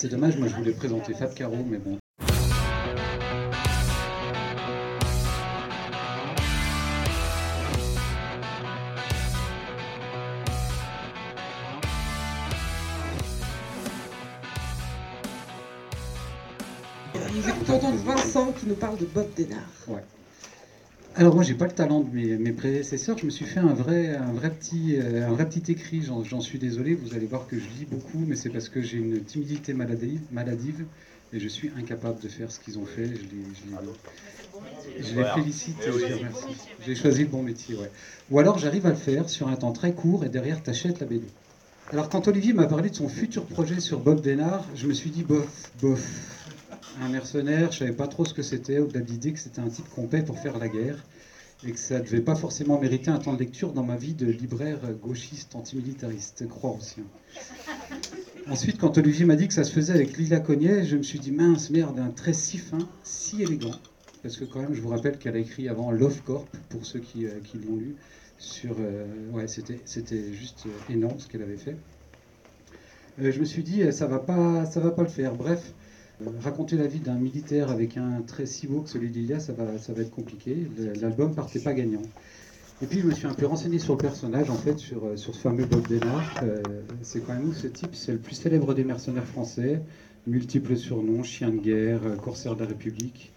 C'est dommage, moi je voulais présenter Fab Caro, mais bon. Nous écoutons Vincent qui nous parle de Bob Denard. Ouais. Alors moi j'ai pas le talent de mes, prédécesseurs, je me suis fait un vrai, un vrai, petit, euh, un vrai petit écrit, j'en suis désolé, vous allez voir que je lis beaucoup, mais c'est parce que j'ai une timidité maladive, maladive et je suis incapable de faire ce qu'ils ont fait, je les, je les, félicite et je les remercie. J'ai choisi le bon métier, ouais. Ou alors j'arrive à le faire sur un temps très court et derrière t'achètes la BD. Alors quand Olivier m'a parlé de son futur projet sur Bob Denard, je me suis dit bof, bof, un mercenaire, je savais pas trop ce que c'était, au-delà de l'idée que c'était un type qu'on paie pour faire la guerre, et que ça ne devait pas forcément mériter un temps de lecture dans ma vie de libraire gauchiste antimilitariste. Hein. Ensuite, quand Olivier m'a dit que ça se faisait avec Lila Cognet, je me suis dit, mince, merde, un trait si fin, si élégant. Parce que quand même, je vous rappelle qu'elle a écrit avant Love Corp, pour ceux qui, euh, l'ont lu. Sur, euh, ouais, c'était, juste énorme ce qu'elle avait fait. Euh, je me suis dit, ça va va pas le faire. Bref, raconter la vie d'un militaire avec un trait si beau que celui d'Ilia, ça va, ça va être compliqué. L'album partait pas gagnant. Et puis je me suis un peu renseigné sur le personnage, en fait, sur, euh, sur ce fameux Bob Denard. Euh, c'est quand même où ce type C'est le plus célèbre des mercenaires français, multiples surnoms, chien de guerre, euh, corsaire de la République,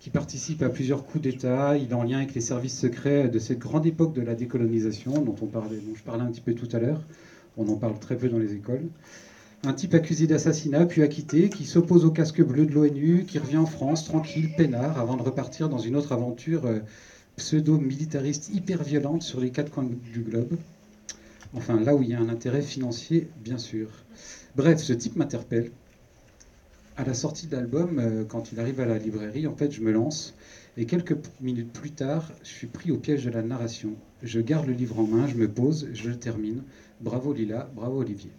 qui participe à plusieurs coups d'État. Il est en lien avec les services secrets de cette grande époque de la décolonisation, dont, on parlait, dont je parlais un petit peu tout à l'heure. On en parle très peu dans les écoles. Un type accusé d'assassinat, puis acquitté, qui s'oppose au casque bleu de l'ONU, qui revient en France, tranquille, peinard, avant de repartir dans une autre aventure euh, pseudo-militariste hyper violente sur les quatre coins du globe. Enfin, là où il y a un intérêt financier, bien sûr. Bref, ce type m'interpelle. À la sortie de l'album, euh, quand il arrive à la librairie, en fait, je me lance. Et quelques minutes plus tard, je suis pris au piège de la narration. Je garde le livre en main, je me pose, je le termine. Bravo Lila, bravo Olivier.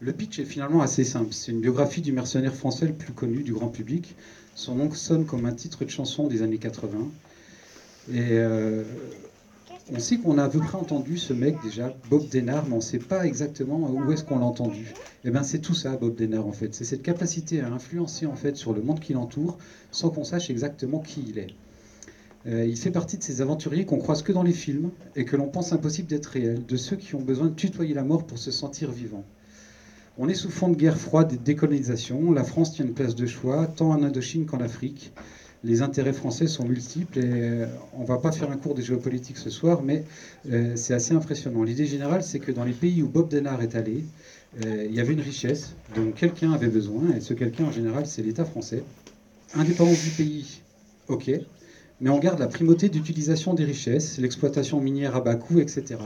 Le pitch est finalement assez simple. C'est une biographie du mercenaire français le plus connu du grand public. Son nom sonne comme un titre de chanson des années 80. Et euh, on sait qu'on a à peu près entendu ce mec déjà, Bob Denard, mais on ne sait pas exactement où est-ce qu'on l'a entendu. Et eh bien c'est tout ça, Bob Denard en fait. C'est cette capacité à influencer en fait sur le monde qui l'entoure sans qu'on sache exactement qui il est. Euh, il fait partie de ces aventuriers qu'on croise que dans les films et que l'on pense impossible d'être réel, de ceux qui ont besoin de tutoyer la mort pour se sentir vivant. On est sous fond de guerre froide et de décolonisation. La France tient une place de choix, tant en Indochine qu'en Afrique. Les intérêts français sont multiples et euh, on ne va pas faire un cours de géopolitique ce soir, mais euh, c'est assez impressionnant. L'idée générale, c'est que dans les pays où Bob Denard est allé, euh, il y avait une richesse dont quelqu'un avait besoin, et ce quelqu'un en général, c'est l'État français. Indépendant du pays, ok, mais on garde la primauté d'utilisation des richesses, l'exploitation minière à bas coût, etc.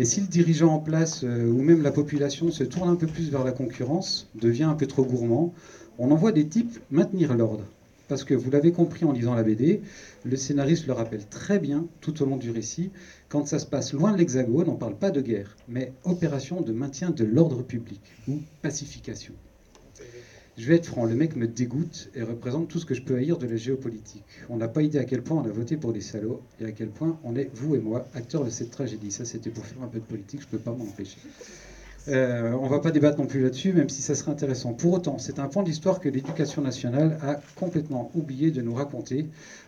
Et si le dirigeant en place euh, ou même la population se tourne un peu plus vers la concurrence, devient un peu trop gourmand, on envoie des types maintenir l'ordre. Parce que vous l'avez compris en lisant la BD, le scénariste le rappelle très bien tout au long du récit, quand ça se passe loin de l'Hexagone, on ne parle pas de guerre, mais opération de maintien de l'ordre public ou pacification. Je vais être franc, le mec me dégoûte et représente tout ce que je peux haïr de la géopolitique. On n'a pas idée à quel point on a voté pour des salauds et à quel point on est, vous et moi, acteurs de cette tragédie. Ça, c'était pour faire un peu de politique, je ne peux pas m'en empêcher. Euh, on ne va pas débattre non plus là-dessus, même si ça serait intéressant. Pour autant, c'est un point de l'histoire que l'éducation nationale a complètement oublié de nous raconter,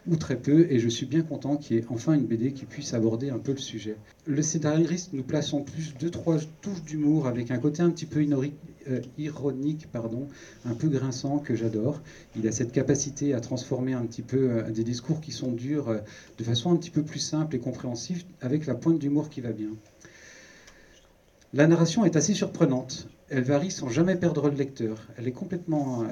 ou très peu, et je suis bien content qu'il y ait enfin une BD qui puisse aborder un peu le sujet. Le scénariste nous place en plus deux, trois touches d'humour avec un côté un petit peu euh, ironique, pardon, un peu grinçant que j'adore. Il a cette capacité à transformer un petit peu euh, des discours qui sont durs de façon un petit peu plus simple et compréhensive avec la pointe d'humour qui va bien. La narration est assez surprenante. Elle varie sans jamais perdre le lecteur. Elle est complètement,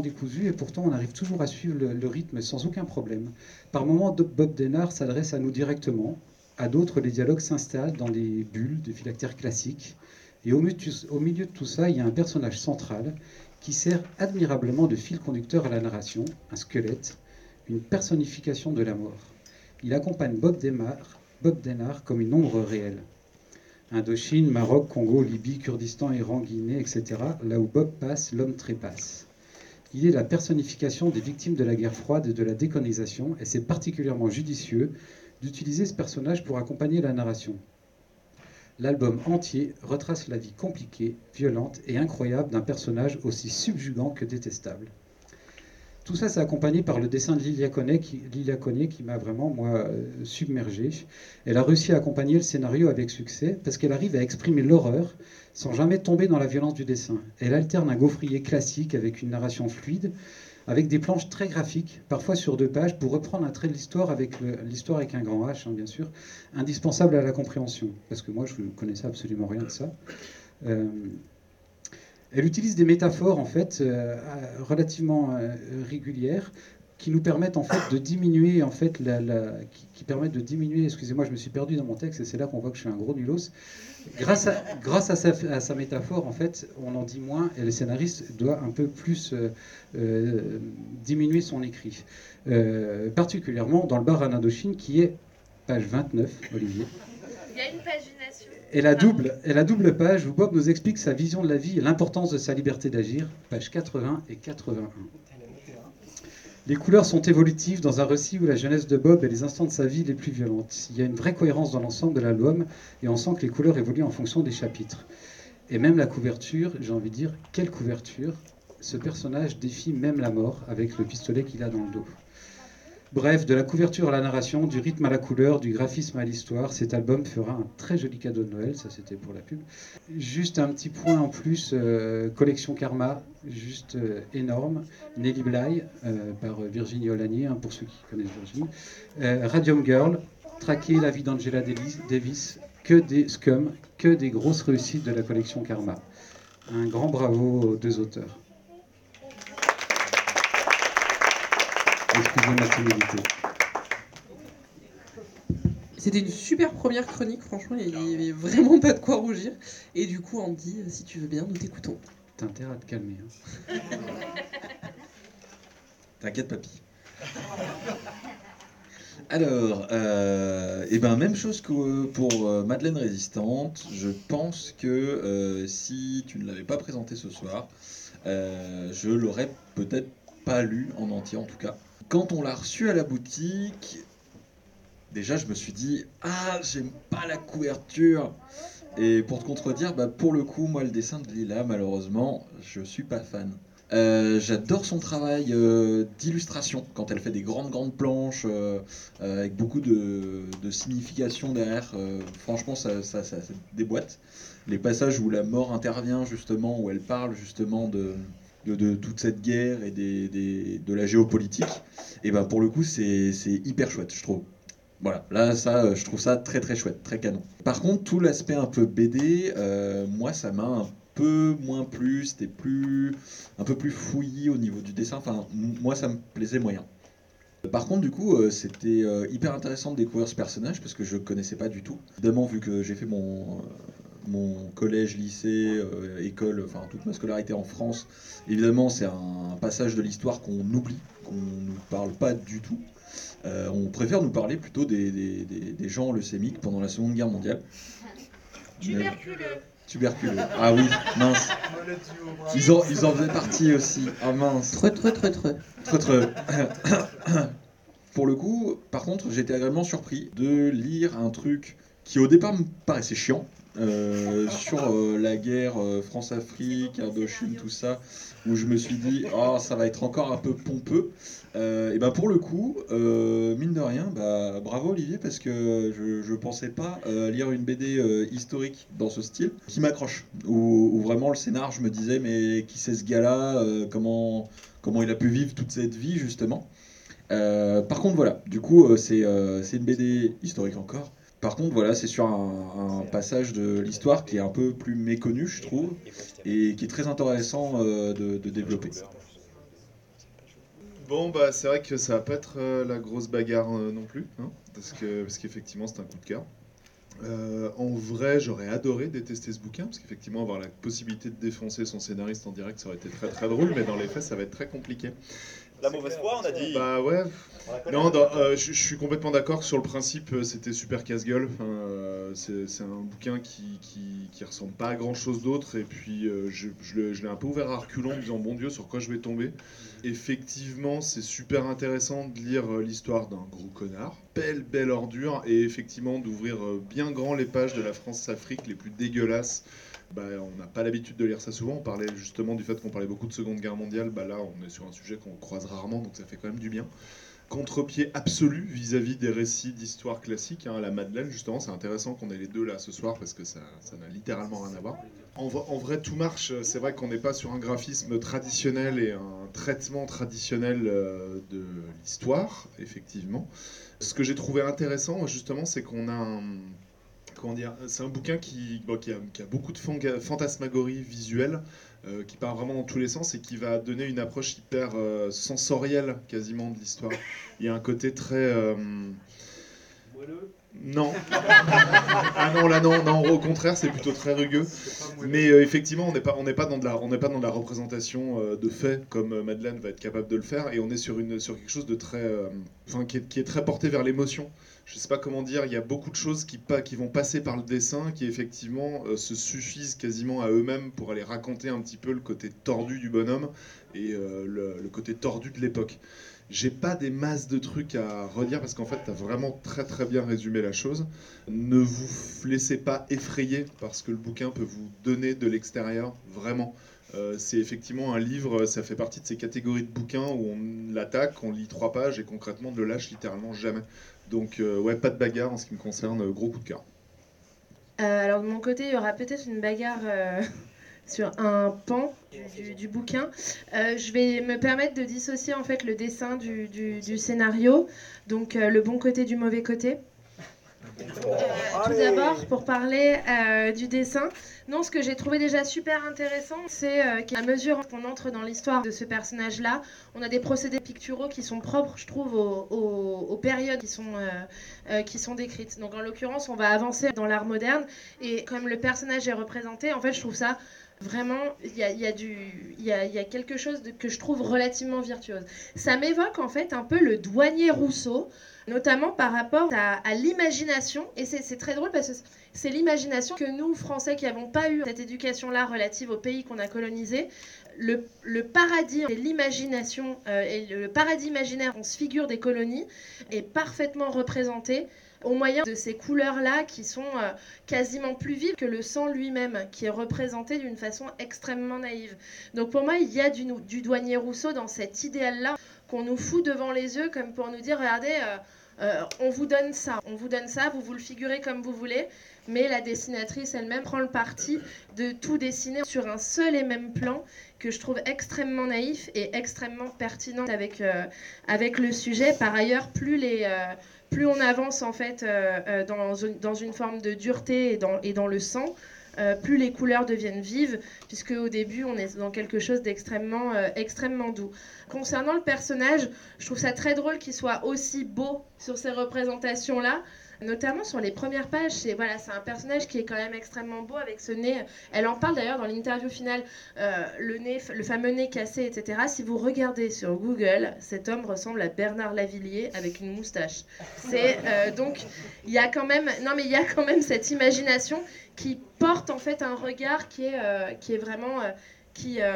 décousue et pourtant on arrive toujours à suivre le, rythme sans aucun problème. Par moments, Bob Denard s'adresse à nous directement. À d'autres, les dialogues s'installent dans des bulles de phylactère classiques. Et au milieu de tout ça, il y a un personnage central qui sert admirablement de fil conducteur à la narration, un squelette, une personnification de la mort. Il accompagne Bob Denard, Bob Denard comme une ombre réelle. Indochine, Maroc, Congo, Libye, Kurdistan, Iran, Guinée, etc. Là où Bob passe, l'homme trépasse. Il est la personnification des victimes de la guerre froide et de la décolonisation, et c'est particulièrement judicieux d'utiliser ce personnage pour accompagner la narration. L'album entier retrace la vie compliquée, violente et incroyable d'un personnage aussi subjugant que détestable. Tout ça, c'est accompagné par le dessin de Lilia Connet qui, qui m'a vraiment, moi, euh, submergé. Elle a réussi à accompagner le scénario avec succès parce qu'elle arrive à exprimer l'horreur sans jamais tomber dans la violence du dessin. Elle alterne un gaufrier classique avec une narration fluide, avec des planches très graphiques, parfois sur deux pages, pour reprendre un trait de l'histoire avec l'histoire avec un grand H, hein, bien sûr, indispensable à la compréhension, parce que moi, je ne connaissais absolument rien de ça. Euh, elle utilise des métaphores en fait euh, relativement euh, régulières qui nous permettent en fait de diminuer en fait la, qui, permettent de diminuer. Excusez-moi, je me suis perdu dans mon texte et c'est là qu'on voit que je suis un gros nulos. Grâce à, grâce à, sa, métaphore, en fait, on en dit moins et le scénariste doit un peu plus euh, diminuer son écrit. particulièrement dans le bar à Indochine qui est page 29, Olivier. Il y a une pagination. Et la double, la double page où Bob nous explique sa vision de la vie et l'importance de sa liberté d'agir, page 80 et 81. Les couleurs sont évolutives dans un récit où la jeunesse de Bob est les instants de sa vie les plus violentes. Il y a une vraie cohérence dans l'ensemble de l'album et on sent que les couleurs évoluent en fonction des chapitres. Et même la couverture, j'ai envie de dire, quelle couverture? Ce personnage défie même la mort avec le pistolet qu'il a dans le dos. Bref, de la couverture à la narration, du rythme à la couleur, du graphisme à l'histoire, cet album fera un très joli cadeau de Noël, ça c'était pour la pub. Juste un petit point en plus, euh, collection Karma, juste euh, énorme, Nelly Bly, euh, par Virginie Olanier, hein, pour ceux qui connaissent Virginie, Radium Girl, Traquer la vie d'Angela Davis, que des scums, que des grosses réussites de la collection Karma. Un grand bravo aux deux auteurs. C'était une super première chronique, franchement, il n'y avait vraiment pas de quoi rougir. Et du coup, Andy, si tu veux bien, nous t'écoutons. T'as intérêt à te calmer. Hein. T'inquiète, papy. Alors, euh, eh ben, même chose que pour euh, Madeleine Résistante. Je pense que euh, si tu ne l'avais pas présenté ce soir, je l'aurais peut-être pas lu en entier en tout cas. Quand on l'a reçu à la boutique, déjà je me suis dit Ah, j'aime pas la couverture. Et pour te contredire, bah, pour le coup, moi le dessin de Lila, malheureusement, je suis pas fan. Euh, j'adore son travail euh, d'illustration quand elle fait des grandes grandes planches euh, avec beaucoup de, signification derrière. franchement, ça, ça, déboîte. Les passages où la mort intervient justement, où elle parle justement de, de, toute cette guerre et des, de la géopolitique, et ben pour le coup c'est hyper chouette, je trouve. Voilà, là ça, je trouve ça très très chouette, très canon. Par contre, tout l'aspect un peu BD, euh, moi ça m'a un peu moins plu, c'était plus un peu plus fouillis au niveau du dessin. Enfin, moi ça me plaisait moyen. Par contre, du coup, euh, c'était euh, hyper intéressant de découvrir ce personnage parce que je connaissais pas du tout. Évidemment, vu que j'ai fait mon mon collège, lycée, euh, école, enfin toute ma scolarité en France, évidemment c'est un passage de l'histoire qu'on oublie, qu'on ne nous parle pas du tout. Euh, on préfère nous parler plutôt des, des, des, gens leucémiques pendant la Seconde Guerre mondiale. Tuberculeux. Tuberculeux. Ah oui, mince. Ils en, ils en faisaient partie aussi. Ah mince. Très, très, très, très. Très, très. Pour le coup, par contre, j'étais agréablement surpris de lire un truc qui au départ me paraissait chiant, euh, sur euh, la guerre euh, France-Afrique, Indochine, tout ça, où je me suis dit, oh, ça va être encore un peu pompeux. et ben pour le coup, mine de rien, bah, bravo Olivier, parce que je ne pensais pas lire une BD historique dans ce style qui m'accroche, où, vraiment le scénar, je me disais, mais qui c'est ce gars-là comment, comment il a pu vivre toute cette vie, justement. par contre, voilà, du coup, c'est une BD historique encore par contre, voilà, c'est sur un, passage de l'histoire qui est un peu plus méconnu, je trouve, et qui est très intéressant euh, de, développer. Bon, bah, c'est vrai que ça va pas être euh, la grosse bagarre euh, non plus, hein, parce que parce qu'effectivement, c'est un coup de cœur. en vrai, j'aurais adoré détester ce bouquin, parce qu'effectivement, avoir la possibilité de défoncer son scénariste en direct, ça aurait été très très drôle, mais dans les faits, ça va être très compliqué. La mauvaise foi, on a dit. Bah ouais. Non, euh, je, suis complètement d'accord sur le principe, euh, c'était super casse-gueule. Enfin, euh, c'est un bouquin qui, qui, qui ressemble pas à grand chose d'autre. Et puis, euh, je, je l'ai- je l'ai un peu ouvert à reculons en me disant, bon Dieu, sur quoi je vais tomber Effectivement, c'est super intéressant de lire euh, l'histoire d'un gros connard. Belle, belle ordure. Et effectivement, d'ouvrir euh, bien grand les pages de la France-Afrique les plus dégueulasses. Bah, on n'a pas l'habitude de lire ça souvent. On parlait justement du fait qu'on parlait beaucoup de Seconde Guerre mondiale. Bah, là, on est sur un sujet qu'on croise rarement, donc ça fait quand même du bien contre-pied absolu vis-à-vis des récits d'histoire classiques. hein. La Madeleine, justement, c'est intéressant qu'on ait les deux là ce soir parce que ça n'a littéralement rien à voir. En vrai, tout marche. C'est vrai qu'on n'est pas sur un graphisme traditionnel et un traitement traditionnel euh, de l'histoire, effectivement. Ce que j'ai trouvé intéressant, justement, c'est qu'on a un. Comment dire C'est un bouquin qui, bon, qui, a, qui a beaucoup de fantasmagorie visuelle, euh, qui part vraiment dans tous les sens et qui va donner une approche hyper euh, sensorielle quasiment de l'histoire. Il y a un côté très. euh, Non. ah non, là non, non, au contraire, c'est plutôt très rugueux. Mais euh, effectivement, on n'est pas, on n'est pas dans de la, on n'est pas dans de la représentation euh, de faits comme euh, Madeleine va être capable de le faire, et on est sur une, sur quelque chose de très, enfin, qui est très porté vers l'émotion. Je sais pas comment dire, il y a beaucoup de choses qui, vont passer par le dessin, qui effectivement euh, se suffisent quasiment à eux-mêmes pour aller raconter un petit peu le côté tordu du bonhomme et euh, le, côté tordu de l'époque. J'ai pas des masses de trucs à redire parce qu'en fait, tu as vraiment très très bien résumé la chose. Ne vous laissez pas effrayer parce que le bouquin peut vous donner de l'extérieur, vraiment. Euh, c'est effectivement un livre, ça fait partie de ces catégories de bouquins où on l'attaque, on lit trois pages et concrètement ne le lâche littéralement jamais. Donc, euh, ouais, pas de bagarre en ce qui me concerne, euh, gros coup de cœur. Euh, alors de mon côté, il y aura peut-être une bagarre sur un pan du, bouquin. Je vais me permettre de dissocier en fait le dessin du, du- scénario, donc le bon côté du mauvais côté. Tout d'abord, pour parler euh, du dessin, non, ce que j'ai trouvé déjà super intéressant, c'est euh, qu'à mesure qu'on entre dans l'histoire de ce personnage-là, on a des procédés picturaux qui sont propres, je trouve, aux, aux- aux périodes qui sont, euh, qui sont décrites. Donc en l'occurrence, on va avancer dans l'art moderne, et comme le personnage est représenté, en fait, je trouve ça vraiment, il y a, il y a du, il y a, il y a quelque chose de- que je trouve relativement virtuose. Ça m'évoque en fait un peu le douanier Rousseau, notamment par rapport à, l'imagination, et c'est très drôle parce que c'est l'imagination que nous, Français, qui n'avons pas eu cette éducation-là relative au pays qu'on a colonisé, le, le paradis et l'imagination, euh, et le paradis imaginaire, on se figure des colonies, est parfaitement représenté au moyen de ces couleurs-là qui sont euh, quasiment plus vives que le sang lui-même, qui est représenté d'une façon extrêmement naïve. Donc pour moi, il y a du, du douanier Rousseau dans cet idéal-là qu'on nous fout devant les yeux comme pour nous dire, regardez, euh, euh, on vous donne ça, on vous donne ça, vous vous le figurez comme vous voulez, mais la dessinatrice elle-même prend le parti de tout dessiner sur un seul et même plan que je trouve extrêmement naïf et extrêmement pertinent avec, euh, avec le sujet. Par ailleurs, plus les... plus on avance en fait dans, dans une forme de dureté et dans, et dans le sang, euh, plus les couleurs deviennent vives, puisque au début on est dans quelque chose d'extrêmement euh, extrêmement doux. Concernant le personnage, je trouve ça très drôle qu'il soit aussi beau sur ces représentations-là. Notamment sur les premières pages, c'est voilà, un personnage qui est quand même extrêmement beau avec ce nez. Elle en parle d'ailleurs dans l'interview finale, euh, le nez, le fameux nez cassé, etc. Si vous regardez sur Google, cet homme ressemble à Bernard Lavillier avec une moustache. C'est donc il y a quand même non mais il y a quand même cette imagination qui porte en fait un regard qui est euh, qui est vraiment euh, qui euh,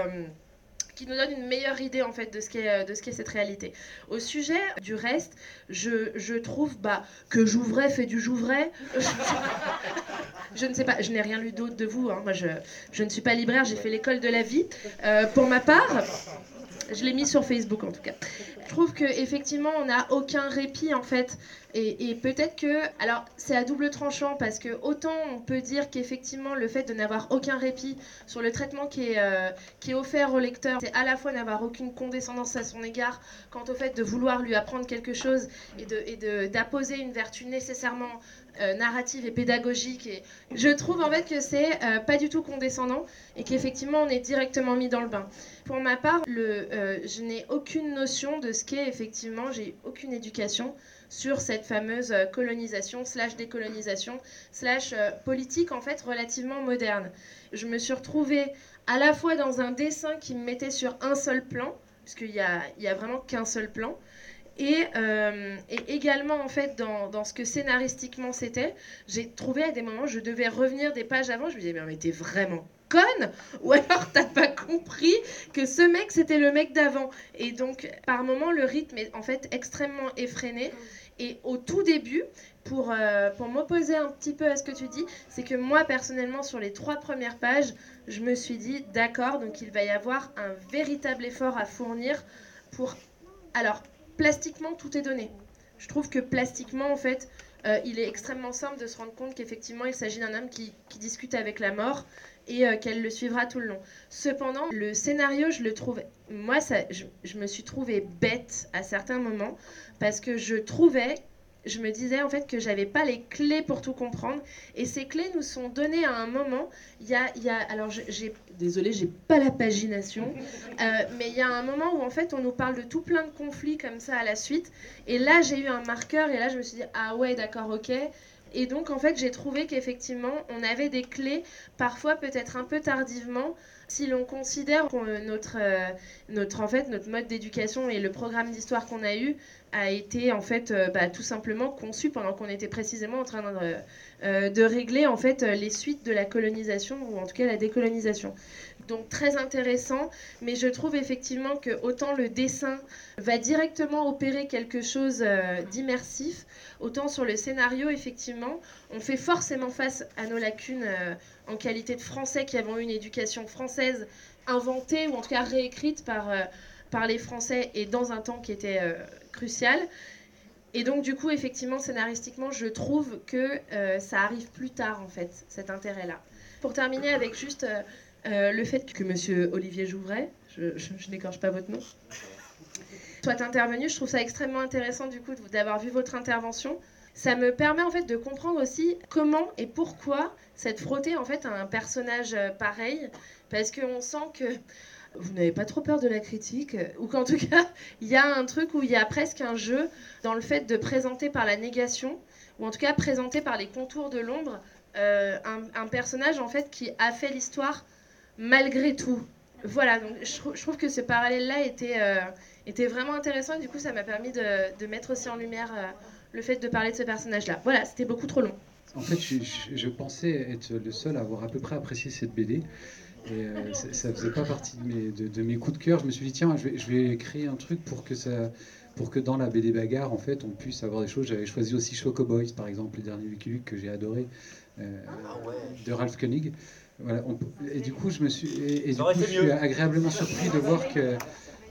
qui nous donne une meilleure idée en fait de ce qu'est de ce qu'est cette réalité. Au sujet du reste, je, je trouve bah, que Jouvray fait du Jouvray. je ne sais pas, je n'ai rien lu d'autre de vous. hein. Moi, je, je ne suis pas libraire, j'ai fait l'école de la vie. Pour ma part, je l'ai mis sur Facebook en tout cas. Je trouve que effectivement, on n'a aucun répit en fait, et, peut-être que, alors c'est à double tranchant parce que autant on peut dire qu'effectivement le fait de n'avoir aucun répit sur le traitement qui est, euh, qui est offert au lecteur, c'est à la fois n'avoir aucune condescendance à son égard quant au fait de vouloir lui apprendre quelque chose et et de- d'apposer une vertu nécessairement euh, narrative et pédagogique. Et je trouve en fait que c'est euh, pas du tout condescendant et qu'effectivement on est directement mis dans le bain. Pour ma part, euh, je n'ai aucune notion de ce qu'est effectivement, j'ai aucune éducation sur cette fameuse euh, colonisation slash décolonisation slash euh, politique en fait relativement moderne. Je me suis retrouvée à la fois dans un dessin qui me mettait sur un seul plan, puisqu'il n'y a, a vraiment qu'un seul plan. Et, également, en fait, dans, ce que scénaristiquement c'était, j'ai trouvé à des moments, je devais revenir des pages avant, je me disais, mais t'es vraiment conne Ou alors t'as pas compris que ce mec, c'était le mec d'avant. Et donc, par moments, le rythme est en fait extrêmement effréné. Et au tout début, pour, euh, pour m'opposer un petit peu à ce que tu dis, c'est que moi, personnellement, sur les trois premières pages, je me suis dit, d'accord, donc il va y avoir un véritable effort à fournir pour... Alors, plastiquement, tout est donné. Je trouve que plastiquement, en fait, euh, il est extrêmement simple de se rendre compte qu'effectivement, il s'agit d'un homme qui, qui, discute avec la mort et euh, qu'elle le suivra tout le long. Cependant, le scénario, je le trouve... Moi, ça, je, je me suis trouvée bête à certains moments parce que je trouvais je me disais en fait que j'avais pas les clés pour tout comprendre. Et ces clés nous sont données à un moment. Il y a, il y a alors j'ai désolé j'ai pas la pagination euh, mais il y a un moment où en fait on nous parle de tout plein de conflits comme ça à la suite. Et là j'ai eu un marqueur et là je me suis dit ah ouais d'accord ok et donc en fait j'ai trouvé qu'effectivement on avait des clés parfois peut-être un peu tardivement si l'on considère que notre, euh, notre, en fait, notre mode d'éducation et le programme d'histoire qu'on a eu a été en fait euh, bah, tout simplement conçu pendant qu'on était précisément en train de, euh, de régler en fait les suites de la colonisation ou en tout cas la décolonisation. Donc très intéressant, mais je trouve effectivement que autant le dessin va directement opérer quelque chose euh, d'immersif, autant sur le scénario effectivement, on fait forcément face à nos lacunes euh, en qualité de français qui avons eu une éducation française inventée ou en tout cas réécrite par, euh, par les Français et dans un temps qui était crucial. Et donc, du coup, effectivement, scénaristiquement, je trouve que ça arrive plus tard, en fait, cet intérêt-là. Pour terminer avec juste euh, le fait que monsieur Olivier Jouvray, je, je, n'écorche pas votre nom, soit intervenu, je trouve ça extrêmement intéressant, du coup, d'avoir vu votre intervention. Ça me permet, en fait, de comprendre aussi comment et pourquoi cette frotter, en fait, à un personnage pareil. Parce qu'on sent que vous n'avez pas trop peur de la critique, ou qu'en tout cas, il y a un truc où il y a presque un jeu dans le fait de présenter par la négation, ou en tout cas présenter par les contours de l'ombre, euh, un, un, personnage en fait qui a fait l'histoire malgré tout. Voilà, donc je, je trouve que ce parallèle-là était, euh, était vraiment intéressant et du coup ça m'a permis de, de, mettre aussi en lumière euh, le fait de parler de ce personnage-là. Voilà, c'était beaucoup trop long. En fait, je, je, je, pensais être le seul à avoir à peu près apprécié cette BD. Et euh, ça faisait pas partie de mes, de, de mes, coups de cœur. Je me suis dit, tiens, je vais, je vais créer un truc pour que, ça, pour que dans la BD Bagarre, en fait, on puisse avoir des choses. J'avais choisi aussi Choco Boys, par exemple, les derniers Lucky Luke que j'ai adoré, euh, ah ouais. de Ralph Koenig. Voilà, on, et du coup, je me suis, et, et du coup, je suis agréablement surpris de voir que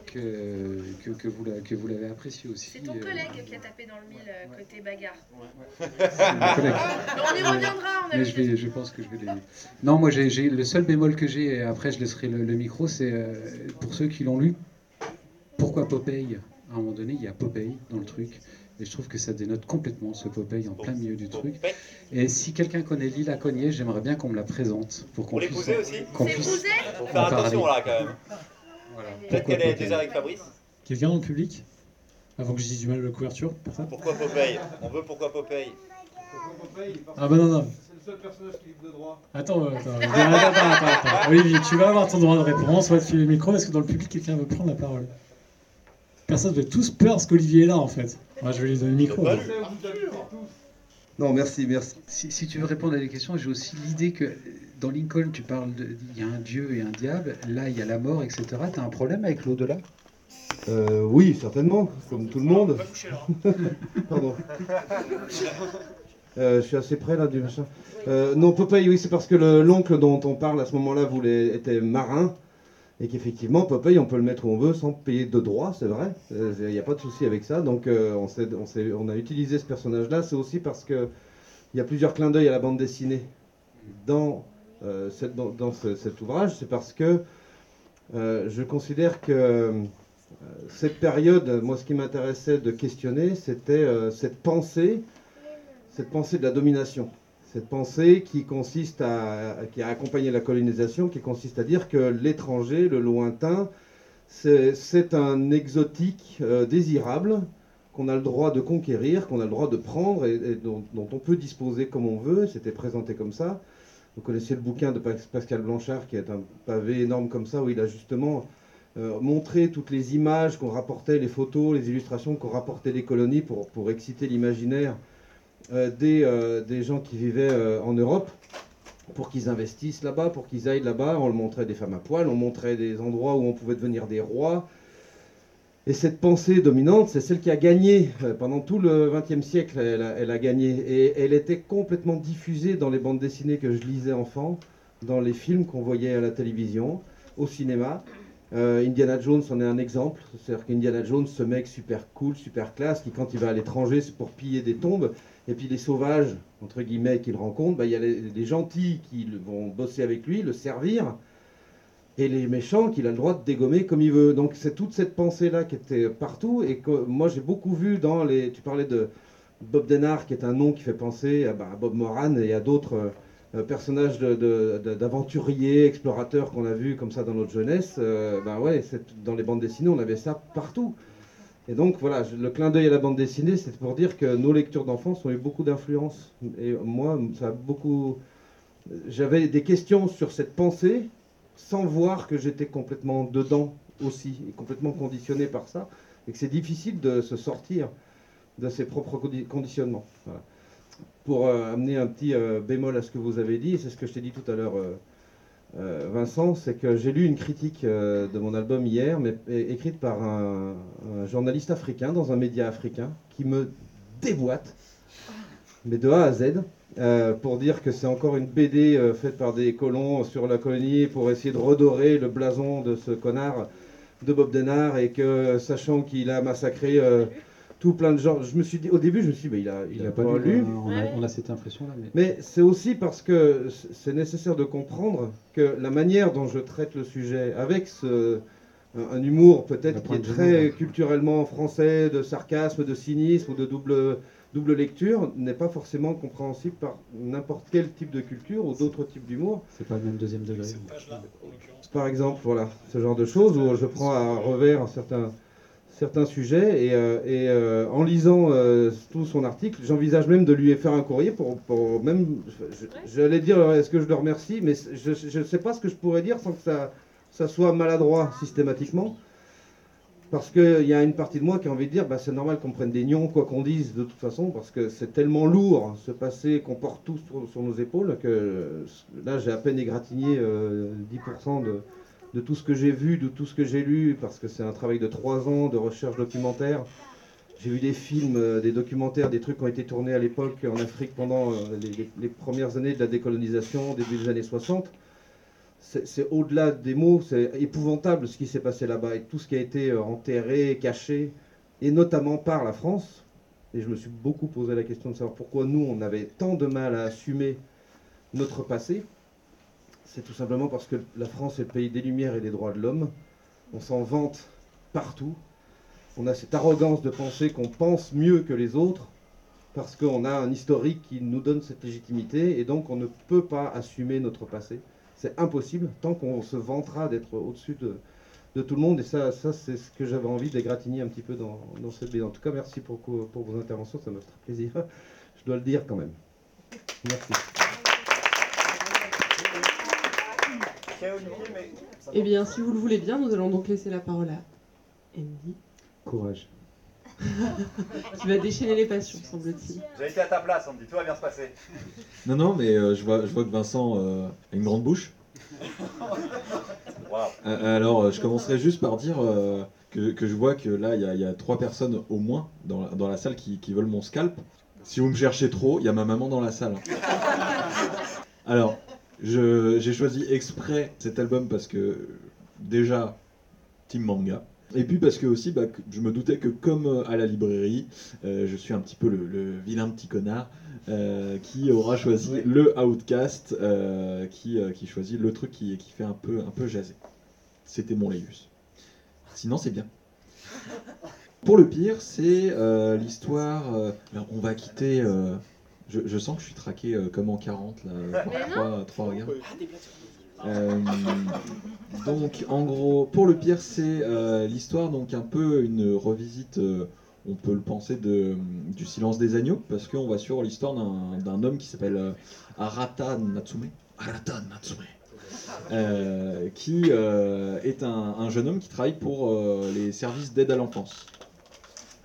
que, que, que vous, que vous l'avez apprécié aussi. C'est ton collègue euh... qui a tapé dans le mille euh, côté bagarre. Ouais. C'est mon collègue. on y reviendra. On Mais je, vais, je pense que je vais les... Non, moi, j'ai, le seul bémol que j'ai, et après je laisserai le, le micro, c'est euh, pour ceux qui l'ont lu, pourquoi Popeye? À un moment donné, il y a Popeye dans le truc. Et je trouve que ça dénote complètement ce Popeye en plein milieu du truc. Et si quelqu'un connaît Lila Cognier, j'aimerais bien qu'on me la présente. Pour qu'on puisse, aussi qu'on puisse Faut faire attention là quand même. Voilà. Peut-être qu'elle est déjà avec Fabrice. Quelqu'un dans le public Avant que je dise du mal de la couverture personne Pourquoi Popeye? On veut pourquoi Popeye? Pourquoi Popeye Ah bah non, non. C'est le seul personnage qui livre de droit. Attends, attends, attends, attends, attends, attends. Olivier, tu vas avoir ton droit de réponse. On va te filer le micro. Est-ce que dans le public, quelqu'un veut prendre la parole? Personne vous avez tous peur parce qu'Olivier est là en fait. Moi je vais lui donner le micro. Non, merci, merci. Si, si, tu veux répondre à des questions, j'ai aussi l'idée que dans Lincoln, tu parles il y a un dieu et un diable, là il y a la mort, etc. Tu as un problème avec l'au-delà? Euh, Oui, certainement, comme tout le monde. Pardon. Euh, je suis assez près là du machin. Euh, non, Popeye, oui, c'est parce que l'oncle dont on parle à ce moment-là voulait, était marin. Et qu'effectivement, Popeye, on peut le mettre où on veut sans payer de droits, c'est vrai. Il euh, n'y a pas de souci avec ça. Donc, euh, on, a utilisé ce personnage-là. C'est aussi parce qu'il y a plusieurs clins d'œil à la bande dessinée dans, euh, cet ouvrage. C'est parce que je considère que cette période, moi, ce qui m'intéressait de questionner, c'était cette pensée, cette pensée de la domination cette pensée qui consiste à, qui a accompagné la colonisation, qui consiste à dire que l'étranger, le lointain, c'est un exotique euh, désirable qu'on a le droit de conquérir, qu'on a le droit de prendre et, dont, on peut disposer comme on veut. C'était présenté comme ça. Vous connaissez le bouquin de Pascal Blanchard qui est un pavé énorme comme ça où il a justement euh, montrer toutes les images qu'on rapportait, les photos, les illustrations qu'on rapportait des colonies pour, pour exciter l'imaginaire des, euh, des gens qui vivaient euh, en Europe, pour qu'ils investissent là-bas, pour qu'ils aillent là-bas. On le montrait des femmes à poil, on montrait des endroits où on pouvait devenir des rois. Et cette pensée dominante, c'est celle qui a gagné euh, pendant tout le XXe siècle. Elle a, gagné et elle était complètement diffusée dans les bandes dessinées que je lisais enfant, dans les films qu'on voyait à la télévision, au cinéma. Euh, Indiana Jones en est un exemple. C'est-à-dire qu'Indiana Jones, ce mec super cool, super classe, qui quand il va à l'étranger, c'est pour piller des tombes. Et puis les sauvages, entre guillemets, qu'il rencontre, bah, il y a les, gentils qui vont bosser avec lui, le servir, et les méchants qu'il a le droit de dégommer comme il veut. Donc c'est toute cette pensée-là qui était partout, et que moi j'ai beaucoup vu dans les... Tu parlais de Bob Denard, qui est un nom qui fait penser à, bah, Bob Moran et à d'autres euh, personnages d'aventuriers, explorateurs qu'on a vus comme ça dans notre jeunesse. Euh, bah ouais, dans les bandes dessinées, on avait ça partout. Et donc voilà, le clin d'œil à la bande dessinée, c'est pour dire que nos lectures d'enfance ont eu beaucoup d'influence. Et moi, ça a beaucoup. J'avais des questions sur cette pensée sans voir que j'étais complètement dedans aussi, et complètement conditionné par ça, et que c'est difficile de se sortir de ses propres condi- conditionnements. Pour euh, amener un petit euh, bémol à ce que vous avez dit, c'est ce que je t'ai dit tout à l'heure, euh, euh, Vincent, c'est que j'ai lu une critique euh, de mon album hier, mais écrite par un, journaliste africain dans un média africain qui me déboîte, mais de A à Z, euh, pour dire que c'est encore une BD faite par des colons sur la colonie pour essayer de redorer le blason de ce connard de Bob Denard et que sachant qu'il a massacré tout plein de gens, je me suis dit au début je me suis dit mais il a, il Il a a pas pas lu. lu. On a, on a cette impression-là. Mais... Mais c'est aussi parce que c'est nécessaire de comprendre que la manière dont je traite le sujet, avec ce, un, un humour peut-être qui est très culturellement français, de sarcasme, de cynisme ou de double, double lecture, n'est pas forcément compréhensible par n'importe quel type de culture ou d'autres types d'humour. C'est pas le même deuxième degré. Par exemple, voilà, ce genre de choses où je prends à revers certains, certains sujets et, euh, et, euh, en lisant euh, tout son article, j'envisage même de lui faire un courrier pour, pour même, j'allais dire est-ce que je le remercie, mais je ne sais pas ce que je pourrais dire sans que ça, ça soit maladroit systématiquement. Parce qu'il y a une partie de moi qui a envie de dire, bah, c'est normal qu'on prenne des nions, quoi qu'on dise, de toute façon, parce que c'est tellement lourd, ce passé qu'on porte tous sur, sur nos épaules, que là, j'ai à peine égratigné euh, 10% de, de tout ce que j'ai vu, de tout ce que j'ai lu, parce que c'est un travail de 3 ans de recherche documentaire. J'ai vu des films, euh, des documentaires, des trucs qui ont été tournés à l'époque en Afrique pendant euh, les, premières années de la décolonisation, début des années 60 c'est c'est au-delà des mots, c'est épouvantable ce qui s'est passé là-bas et tout ce qui a été euh, enterré, caché, et notamment par la France. Et je me suis beaucoup posé la question de savoir pourquoi nous, on avait tant de mal à assumer notre passé. C'est tout simplement parce que la France est le pays des Lumières et des droits de l'homme. On s'en vante partout. On a cette arrogance de penser qu'on pense mieux que les autres parce qu'on a un historique qui nous donne cette légitimité et donc on ne peut pas assumer notre passé. C'est impossible tant qu'on se vantera d'être au-dessus de, tout le monde. Et ça, c'est ce que j'avais envie d'égratigner un petit peu dans, cette BD. En tout cas, merci pour, pour vos interventions, ça me fait plaisir. Je dois le dire quand même. Merci. Eh bien, si vous le voulez bien, nous allons donc laisser la parole à Andy, Courage. qui va déchaîner les passions, semble-t-il. J'ai été à ta place, Andy, tout va bien se passer. Non, non, mais euh, je, vois, je vois que Vincent euh, a une grande bouche. Euh, alors, je commencerai juste par dire euh, que, que je vois que là, il y, a- il y a trois personnes au moins dans, la- dans la salle qui, qui veulent mon scalp. Si vous me cherchez trop, il y a ma maman dans la salle. Alors, j'ai choisi exprès cet album parce que, déjà, team manga. Et puis parce que aussi, bah, je me doutais que comme euh, à la librairie, euh, je suis un petit peu le, le vilain petit connard euh, qui aura choisi le Outcast, euh, qui, qui choisit le truc qui, qui fait un peu, un peu jaser. C'était mon Laïus. Sinon, c'est bien. Pour le pire, c'est l'histoire. alors, on va quitter. Je, je sens que je suis traqué euh, comme en 40 là, par trois, trois regards. Euh, donc, en gros, pour le pire, c'est euh, l'histoire, donc un peu une revisite, on peut le penser, de, du silence des agneaux, parce qu'on va suivre l'histoire d'un d'un homme qui s'appelle Arata Natsume. Arata Natsume. qui est un, un jeune homme qui travaille pour les services d'aide à l'enfance.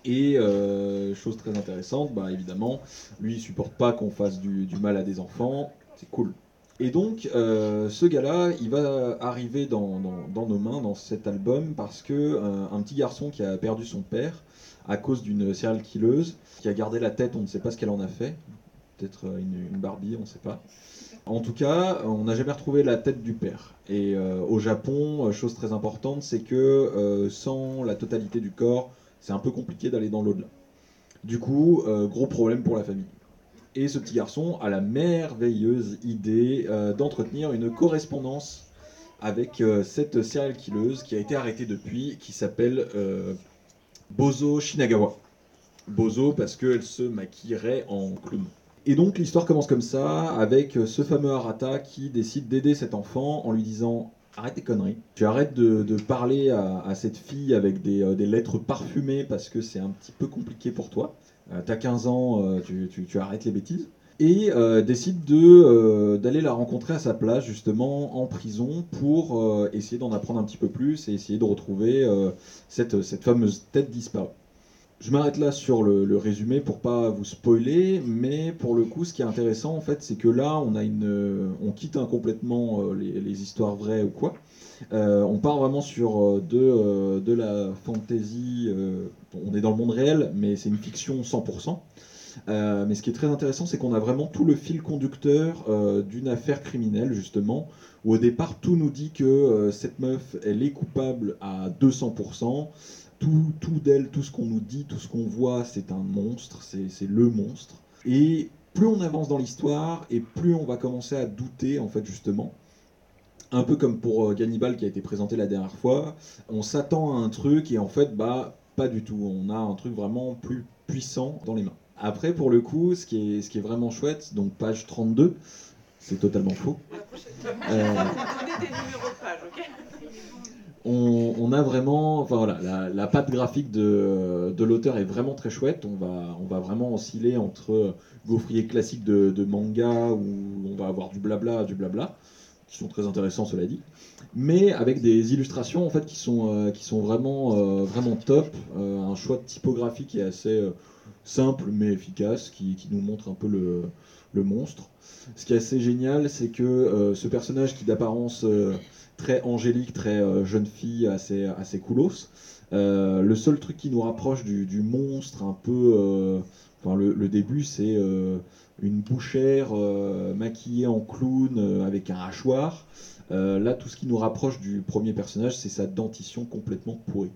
Et euh, chose très intéressante, bah, évidemment, lui il supporte pas qu'on fasse du, mal à des enfants, c'est cool. Et donc, euh, ce gars-là, il va arriver dans, nos mains, dans cet album, parce que euh, un petit garçon qui a perdu son père à cause d'une serial killeuse, qui a gardé la tête, on ne sait pas ce qu'elle en a fait, peut-être une, Barbie, on ne sait pas. En tout cas, on n'a jamais retrouvé la tête du père. Et au Japon, chose très importante, c'est que sans la totalité du corps, c'est un peu compliqué d'aller dans l'au-delà. Du coup, euh, gros problème pour la famille. Et ce petit garçon a la merveilleuse idée euh, d'entretenir une correspondance avec euh, cette serial killeuse qui a été arrêtée depuis, qui s'appelle Bozo Shinagawa. Bozo parce qu'elle se maquillerait en clown. Et donc l'histoire commence comme ça, avec ce fameux Arata qui décide d'aider cet enfant en lui disant Arrête tes conneries, tu arrêtes de, parler à, cette fille avec des, euh, des lettres parfumées parce que c'est un petit peu compliqué pour toi. Euh, T'as 15 ans, euh, tu, arrêtes les bêtises. Et décide de, d'aller la rencontrer à sa place, justement, en prison, pour essayer d'en apprendre un petit peu plus et essayer de retrouver cette, cette fameuse tête disparue. Je m'arrête là sur le, résumé pour pas vous spoiler, mais pour le coup, ce qui est intéressant en fait, c'est que là, on euh, quitte complètement euh, les, histoires vraies ou quoi. Euh, on part vraiment sur de, la fantasy. on est dans le monde réel, mais c'est une fiction 100%. Euh, mais ce qui est très intéressant, c'est qu'on a vraiment tout le fil conducteur d'une affaire criminelle, justement, où au départ, tout nous dit que cette meuf, elle est coupable à 200%. Tout, tout d'elle, tout ce qu'on nous dit, tout ce qu'on voit, c'est un monstre, c'est le monstre. Et plus on avance dans l'histoire, et plus on va commencer à douter, en fait, justement. Un peu comme pour euh, Gannibal qui a été présenté la dernière fois, on s'attend à un truc et en fait, bah, pas du tout. On a un truc vraiment plus puissant dans les mains. Après, pour le coup, ce qui est, ce qui est vraiment chouette, donc page 32, c'est totalement faux. On, a vraiment, enfin voilà, la, la patte graphique de, de l'auteur est vraiment très chouette. On va, on va vraiment osciller entre gaufrier classique de, manga où on va avoir du blabla, du blabla, qui sont très intéressants cela dit, mais avec des illustrations en fait qui sont, euh, qui sont vraiment, euh, vraiment top. Euh, un choix de typographie qui est assez euh, simple mais efficace, qui, qui nous montre un peu le, le monstre. Ce qui est assez génial, c'est que euh, ce personnage qui d'apparence euh, très angélique, très euh, jeune fille, assez, assez coolos, euh, le seul truc qui nous rapproche du, monstre, un peu. euh, Enfin, le, début, c'est une bouchère maquillée en clown avec un hachoir. Là, tout ce qui nous rapproche du premier personnage, c'est sa dentition complètement pourrie.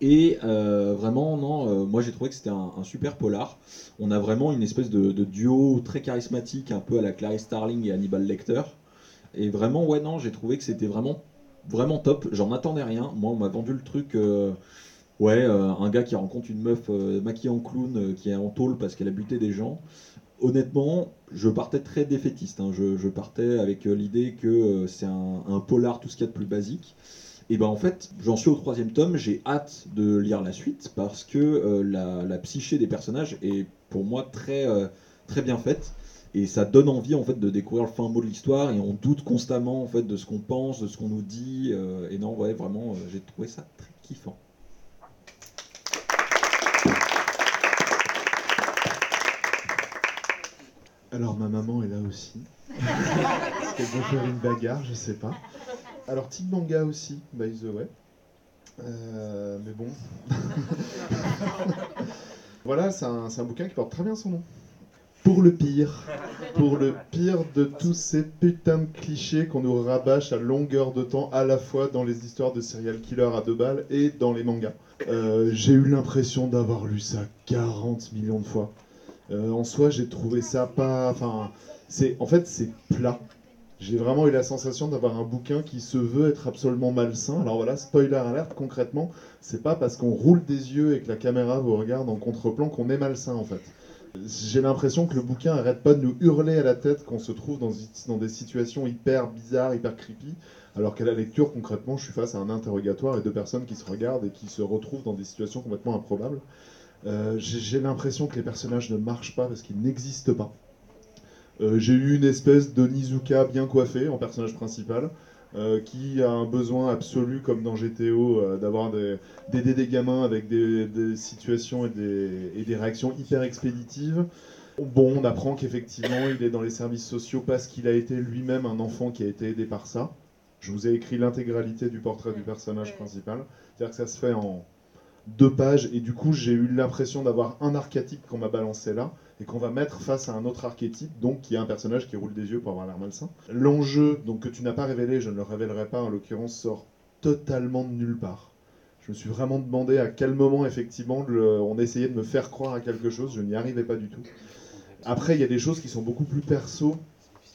Et vraiment, non, moi j'ai trouvé que c'était un, un super polar. On a vraiment une espèce de, de duo très charismatique, un peu à la Clarice Starling et Hannibal Lecter. Et vraiment, ouais, non, j'ai trouvé que c'était vraiment, vraiment top. J'en attendais rien. Moi, on m'a vendu le truc. euh, ouais, euh, un gars qui rencontre une meuf euh, maquillée en clown qui est en tôle parce qu'elle a buté des gens. Honnêtement, je partais très défaitiste. hein. Je, partais avec l'idée que c'est un, polar, tout ce qu'il y a de plus basique. Et ben en fait, j'en suis au troisième tome, j'ai hâte de lire la suite parce que la, psyché des personnages est pour moi très, très bien faite. Et ça donne envie en fait de découvrir le fin mot de l'histoire et on doute constamment en fait de ce qu'on pense, de ce qu'on nous dit. euh, et non, ouais, vraiment, euh, j'ai trouvé ça très kiffant. Alors ma maman est là aussi. Est-ce qu'elle veut faire une bagarre Je sais pas. Alors type manga aussi, by the way. Euh, mais bon. voilà, c'est un, c'est un bouquin qui porte très bien son nom. Pour le pire. Pour le pire de tous ces putains de clichés qu'on nous rabâche à longueur de temps, à la fois dans les histoires de serial killer à deux balles et dans les mangas. Euh, J'ai eu l'impression d'avoir lu ça 40 millions de fois. Euh, en soi, j'ai trouvé ça pas. Enfin, c'est en fait c'est plat. J'ai vraiment eu la sensation d'avoir un bouquin qui se veut être absolument malsain. Alors voilà, spoiler alert, concrètement, c'est pas parce qu'on roule des yeux et que la caméra vous regarde en contre-plan qu'on est malsain en fait. J'ai l'impression que le bouquin arrête pas de nous hurler à la tête qu'on se trouve dans, dans des situations hyper bizarres, hyper creepy, alors qu'à la lecture, concrètement, je suis face à un interrogatoire et deux personnes qui se regardent et qui se retrouvent dans des situations complètement improbables. Euh, J'ai l'impression que les personnages ne marchent pas parce qu'ils n'existent pas. Euh, j'ai eu une espèce de Nizuka bien coiffé en personnage principal. Euh, qui a un besoin absolu, comme dans GTO, euh, d'avoir des, d'aider des gamins avec des, des situations et des, et des réactions hyper expéditives. Bon, on apprend qu'effectivement, il est dans les services sociaux parce qu'il a été lui-même un enfant qui a été aidé par ça. Je vous ai écrit l'intégralité du portrait du personnage principal. C'est-à-dire que ça se fait en deux pages, et du coup, j'ai eu l'impression d'avoir un archétype qu'on m'a balancé là, et qu'on va mettre face à un autre archétype, donc qui est un personnage qui roule des yeux pour avoir l'air malsain. L'enjeu, donc que tu n'as pas révélé, je ne le révélerai pas en l'occurrence, sort totalement de nulle part. Je me suis vraiment demandé à quel moment, effectivement, on essayait de me faire croire à quelque chose, je n'y arrivais pas du tout. Après, il y a des choses qui sont beaucoup plus perso,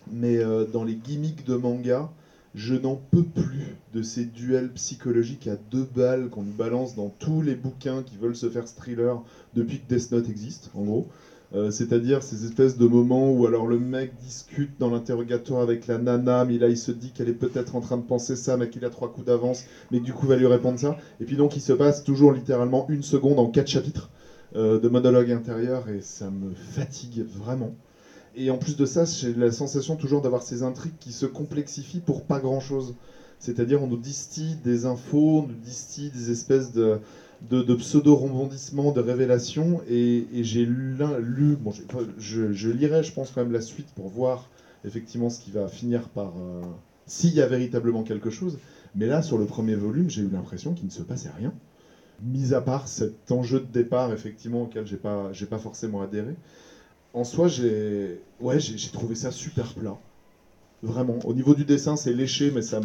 mais euh, dans les gimmicks de manga, je n'en peux plus de ces duels psychologiques à deux balles qu'on nous balance dans tous les bouquins qui veulent se faire thriller depuis que Death Note existe, en gros. Euh, c'est-à-dire ces espèces de moments où alors le mec discute dans l'interrogatoire avec la nana, mais là il se dit qu'elle est peut-être en train de penser ça, mais qu'il a trois coups d'avance, mais que du coup va lui répondre ça. Et puis donc il se passe toujours littéralement une seconde en quatre chapitres euh, de monologue intérieur et ça me fatigue vraiment. Et en plus de ça, j'ai la sensation toujours d'avoir ces intrigues qui se complexifient pour pas grand-chose. C'est-à-dire on nous distille des infos, on nous distille des espèces de, de, pseudo-rebondissements, de révélations, et, j'ai lu, bon, je, lirai, je pense, quand même la suite pour voir effectivement ce qui va finir par... euh, S'il y a véritablement quelque chose. Mais là, sur le premier volume, j'ai eu l'impression qu'il ne se passait rien. Mis à part cet enjeu de départ, effectivement, auquel j'ai pas, pas forcément adhéré. En soi, j'ai ouais, j'ai trouvé ça super plat. Vraiment. Au niveau du dessin, c'est léché, mais ça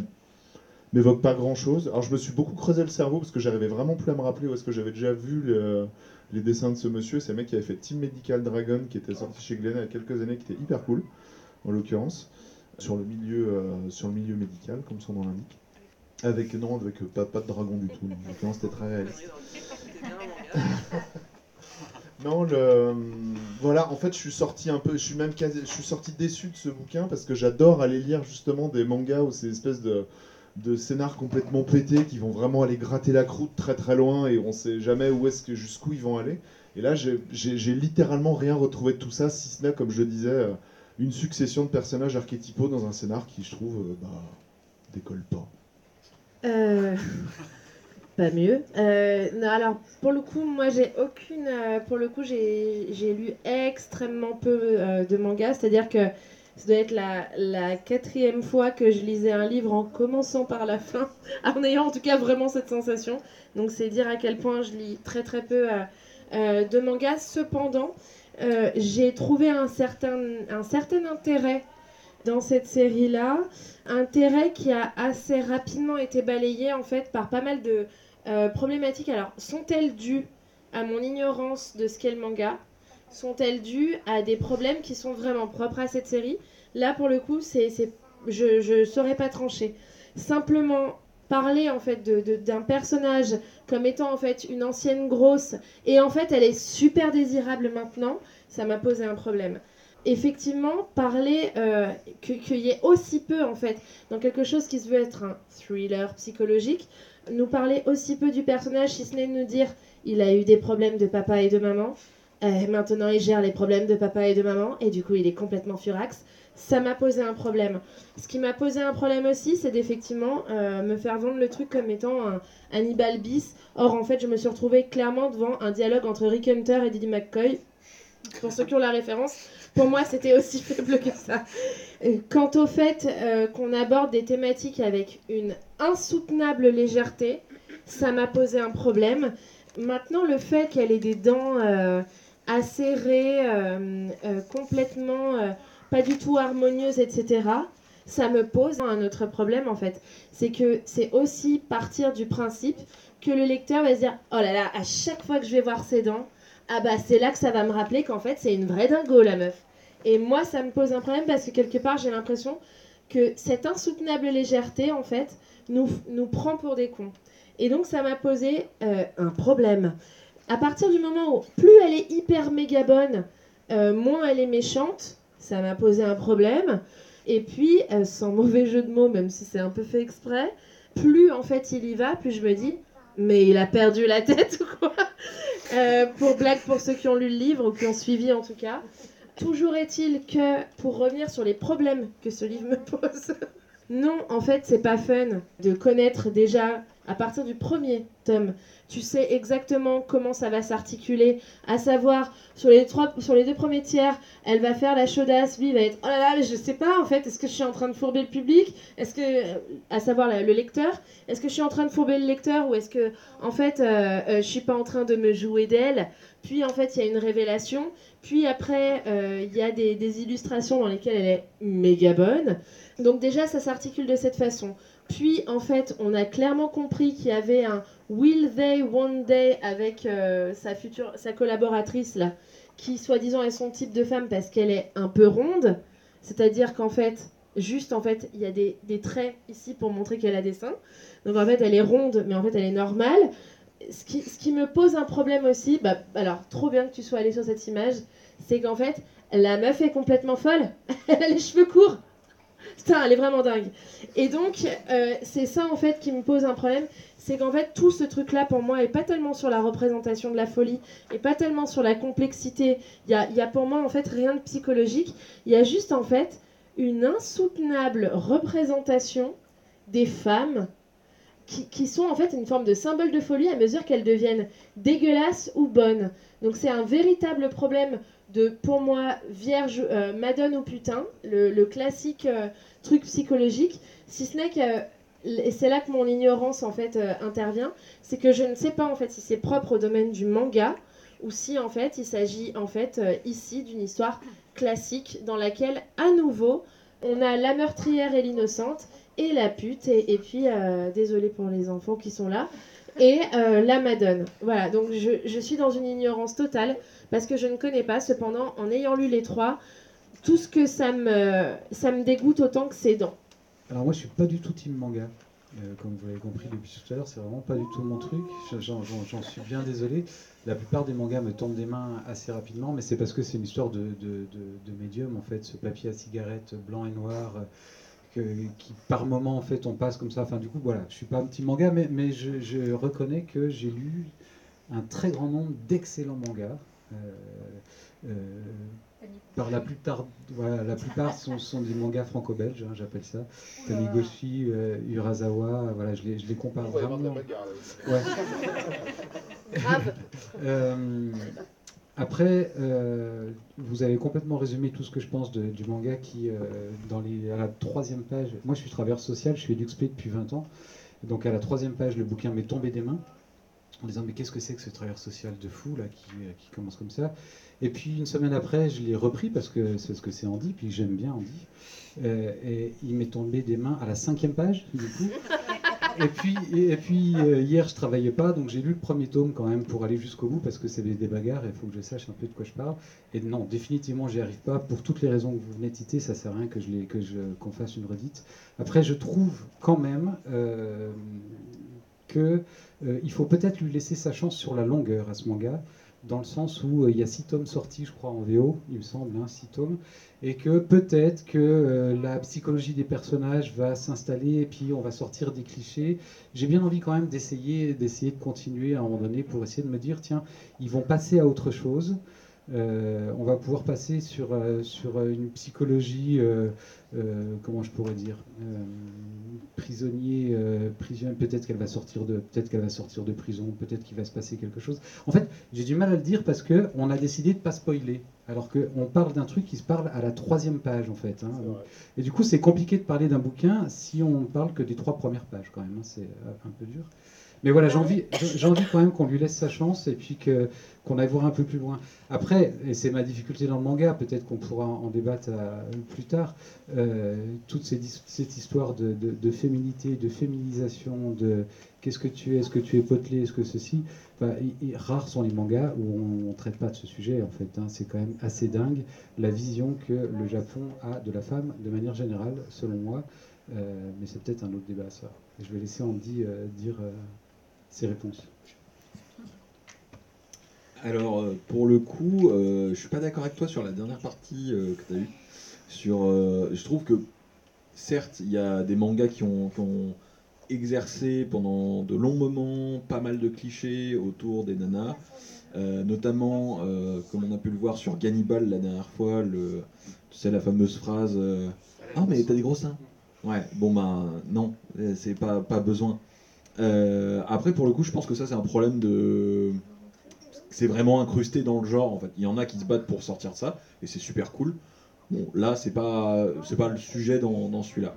m'évoque pas grand chose. Alors, je me suis beaucoup creusé le cerveau parce que j'arrivais vraiment plus à me rappeler où est-ce que j'avais déjà vu le- les dessins de ce monsieur. C'est un mec qui avait fait Team Medical Dragon, qui était sorti chez Glen il y a quelques années, qui était hyper cool, en l'occurrence, sur le milieu, euh, sur le milieu médical, comme son nom l'indique. Avec non, avec euh, pas, de dragon du tout. En l'occurrence, c'était très réaliste. Non, le... voilà, en fait, je suis sorti un peu, je suis même quasi... je suis sorti déçu de ce bouquin parce que j'adore aller lire justement des mangas ou ces espèces de, de scénars complètement pétés qui vont vraiment aller gratter la croûte très très loin et on sait jamais où est-ce que jusqu'où ils vont aller. Et là, j'ai- littéralement rien retrouvé de tout ça, si ce n'est, comme je disais, euh, une succession de personnages archétypaux dans un scénar qui, je trouve, euh, bah, décolle pas. Euh, pas mieux. Alors, pour le coup, moi, j'ai aucune. pour le coup, j'ai lu extrêmement peu de mangas. C'est-à-dire que ça doit être la, quatrième fois que je lisais un livre en commençant par la fin, en ayant en tout cas vraiment cette sensation. Donc, c'est dire à quel point je lis très très peu euh, euh, de mangas. Cependant, euh, j'ai trouvé un certain, intérêt dans cette série-là, intérêt qui a assez rapidement été balayé en fait par pas mal de problématiques. Alors, sont-elles dues à mon ignorance de ce qu'est le manga? Sont-elles dues à des problèmes qui sont vraiment propres à cette série? Là, pour le coup, c'est, je ne saurais pas trancher. Simplement parler en fait de- de- d'un personnage comme étant en fait une ancienne grosse et en fait elle est super désirable maintenant, ça m'a posé un problème. Effectivement parler euh, qu'il y ait aussi peu en fait dans quelque chose qui se veut être un thriller psychologique nous parler aussi peu du personnage si ce n'est de nous dire il a eu des problèmes de papa et de maman Euh, maintenant il gère les problèmes de papa et de maman et du coup il est complètement furax ça m'a posé un problème ce qui m'a posé un problème aussi c'est d'effectivement euh, me faire vendre le truc comme étant un Hannibal bis or en fait je me suis retrouvée clairement devant un dialogue entre Rick Hunter et Diddy McCoy pour ceux qui ont la référence pour moi, c'était aussi faible que ça. Euh, Quant au fait qu'on aborde des thématiques avec une insoutenable légèreté, ça m'a posé un problème. Maintenant, le fait qu'elle ait des dents acérées, euh, euh, complètement euh, pas du tout harmonieuses, etc., ça me pose un autre problème en fait. C'est que c'est aussi partir du principe que le lecteur va se dire Oh là là, à chaque fois que je vais voir ses dents, ah bah c'est là que ça va me rappeler qu'en fait c'est une vraie dingo la meuf. Et moi ça me pose un problème parce que quelque part j'ai l'impression que cette insoutenable légèreté en fait nous, nous prend pour des cons. Et donc ça m'a posé un problème. À partir du moment où plus elle est hyper méga bonne, euh, moins elle est méchante, ça m'a posé un problème. Et puis, euh, sans mauvais jeu de mots, même si c'est un peu fait exprès, plus en fait il y va, plus je me dis, mais il a perdu la tête ou quoi? Euh, Pour blague, pour ceux qui ont lu le livre ou qui ont suivi en tout cas. toujours est-il que, pour revenir sur les problèmes que ce livre me pose, non, en fait, c'est pas fun de connaître déjà à partir du premier tome. Tu sais exactement comment ça va s'articuler, à savoir sur les deux premiers tiers, elle va faire la chaudasse, lui il va être oh là là, mais je sais pas en fait, est-ce que je suis en train de fourber le public, est-ce que, à savoir le lecteur, est-ce que je suis en train de fourber le lecteur ou est-ce que en fait euh, euh, je suis pas en train de me jouer d'elle? Puis en fait il y a une révélation, puis après euh, il y a des illustrations dans lesquelles elle est méga bonne. Donc déjà ça s'articule de cette façon. Puis en fait, on a clairement compris qu'il y avait un Will They One Day avec euh, sa future, sa collaboratrice là, qui soi-disant est son type de femme parce qu'elle est un peu ronde. C'est-à-dire qu'en fait, juste en fait, il y a des, traits ici pour montrer qu'elle a des seins. Donc en fait, elle est ronde, mais en fait, elle est normale. Ce qui, ce qui me pose un problème aussi, bah, alors trop bien que tu sois allé sur cette image, c'est qu'en fait, la meuf est complètement folle. elle a les cheveux courts. Putain, elle est vraiment dingue. Et donc, euh, c'est ça en fait qui me pose un problème, c'est qu'en fait tout ce truc-là pour moi est pas tellement sur la représentation de la folie, et pas tellement sur la complexité. Il y a, y a pour moi en fait rien de psychologique. Il y a juste en fait une insoutenable représentation des femmes qui, qui sont en fait une forme de symbole de folie à mesure qu'elles deviennent dégueulasses ou bonnes. Donc c'est un véritable problème de, pour moi, vierge, euh, madone ou putain, le, classique euh, truc psychologique, si ce n'est que, et c'est là que mon ignorance en fait euh, intervient, c'est que je ne sais pas en fait si c'est propre au domaine du manga ou si en fait il s'agit en fait ici d'une histoire classique dans laquelle à nouveau on a la meurtrière et l'innocente et la pute et, puis désolé pour les enfants qui sont là et la madone. Voilà, donc je, je suis dans une ignorance totale parce que je ne connais pas. Cependant, en ayant lu les trois, tout ce que ça me, ça me dégoûte autant que c'est dents. Alors moi je suis pas du tout team manga. Euh, comme vous l'avez compris depuis tout à l'heure, c'est vraiment pas du tout mon truc. Je- J'en suis bien désolé. La plupart des mangas me tombent des mains assez rapidement, mais c'est parce que c'est une histoire de, de, de- médium en fait, ce papier à cigarette blanc et noir. euh, qui par moment en fait on passe comme ça. Enfin du coup voilà, je suis pas un petit manga, mais, mais je, je reconnais que j'ai lu un très grand nombre d'excellents mangas. Euh, euh, par la plupart, voilà, la plupart sont, sont des mangas franco-belges, hein, j'appelle ça. Taniguchi, euh, Urasawa, voilà, je les, je les compare vraiment. Ouais. Euh, après, euh, vous avez complètement résumé tout ce que je pense de- du manga qui, euh, dans les, à la troisième page, moi je suis travailleur social, je suis EduxP depuis 20 ans, donc à la troisième page, le bouquin m'est tombé des mains en disant mais qu'est-ce que c'est que ce travailleur social de fou là qui, euh, qui commence comme ça? Et puis une semaine après je l'ai repris parce que c'est ce que c'est Andy puis j'aime bien Andy Euh, et il m'est tombé des mains à la cinquième page du coup et puis, et, et puis euh, hier, je travaillais pas, donc j'ai lu le premier tome quand même pour aller jusqu'au bout parce que c'est des, des bagarres et il faut que je sache un peu de quoi je parle. Et non, définitivement, j'y arrive pas. Pour toutes les raisons que vous venez de citer, ça sert à rien que je les- que je qu'on fasse une redite. Après, je trouve quand même euh, que euh, il faut peut-être lui laisser sa chance sur la longueur à ce manga. Dans le sens où euh, il y a six tomes sortis, je crois, en VO, il me semble, hein, six tomes, et que peut-être que euh, la psychologie des personnages va s'installer et puis on va sortir des clichés. J'ai bien envie quand même d'essayer, d'essayer de continuer à un moment donné pour essayer de me dire tiens, ils vont passer à autre chose. On va pouvoir passer sur, sur une psychologie, comment je pourrais dire, prisonnier, euh, prisonnier. Peut-être qu'elle va sortir de, peut-être qu'elle va sortir de prison, peut-être qu'il va se passer quelque chose. En fait, j'ai du mal à le dire parce que on a décidé de pas spoiler, alors qu'on parle d'un truc qui se parle à la troisième page en fait. hein. Et du coup, c'est compliqué de parler d'un bouquin si on ne parle que des trois premières pages quand même. hein. C'est euh, un peu dur. Mais voilà, j'ai envie, quand même qu'on lui laisse sa chance et puis qu'on aille voir un peu plus loin. Après, et c'est ma difficulté dans le manga, peut-être qu'on pourra en débattre euh, plus tard, euh, toute cette histoire de, féminité, de féminisation, de qu'est-ce que tu es, est-ce que tu es potelé, est-ce que ceci, rares sont les mangas où on ne traite pas de ce sujet en fait. hein. C'est quand même assez dingue la vision que le Japon a de la femme de manière générale, selon moi. Euh, mais c'est peut-être un autre débat ça. Je vais laisser Andy dire ses réponses. Alors, euh, pour le coup, euh, je suis pas d'accord avec toi sur la dernière partie euh, que tu as eue. Sur, euh, je trouve que, certes, il y a des mangas qui ont, exercé pendant de longs moments pas mal de clichés autour des nanas, notamment, comme on a pu le voir sur Gannibal la dernière fois, le, tu sais, la fameuse phrase Ah, mais t'as des gros seins Ouais, bon, ben non, euh, c'est pas, pas besoin. Euh, après, pour le coup, je pense que ça, c'est un problème de. C'est vraiment incrusté dans le genre, en fait. Il y en a qui se battent pour sortir de ça, et c'est super cool. Bon, là, c'est pas, c'est pas le sujet dans, celui-là.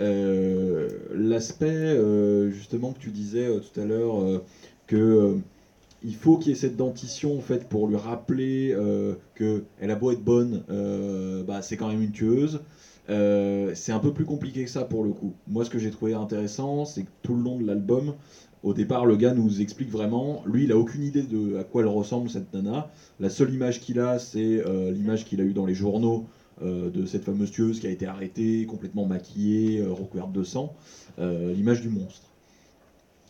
Euh, L'aspect, euh, justement, que tu disais tout à l'heure, euh, que euh, il faut qu'il y ait cette dentition en fait pour lui rappeler que elle a beau être bonne, bah, c'est quand même une tueuse. Euh, c'est un peu plus compliqué que ça pour le coup. Moi, ce que j'ai trouvé intéressant, c'est que tout le long de l'album, au départ, le gars nous explique vraiment, lui, il a aucune idée de à quoi elle ressemble cette nana. La seule image qu'il a, c'est euh, l'image qu'il a eue dans les journaux euh, de cette fameuse tueuse qui a été arrêtée, complètement maquillée, recouverte de sang, l'image du monstre.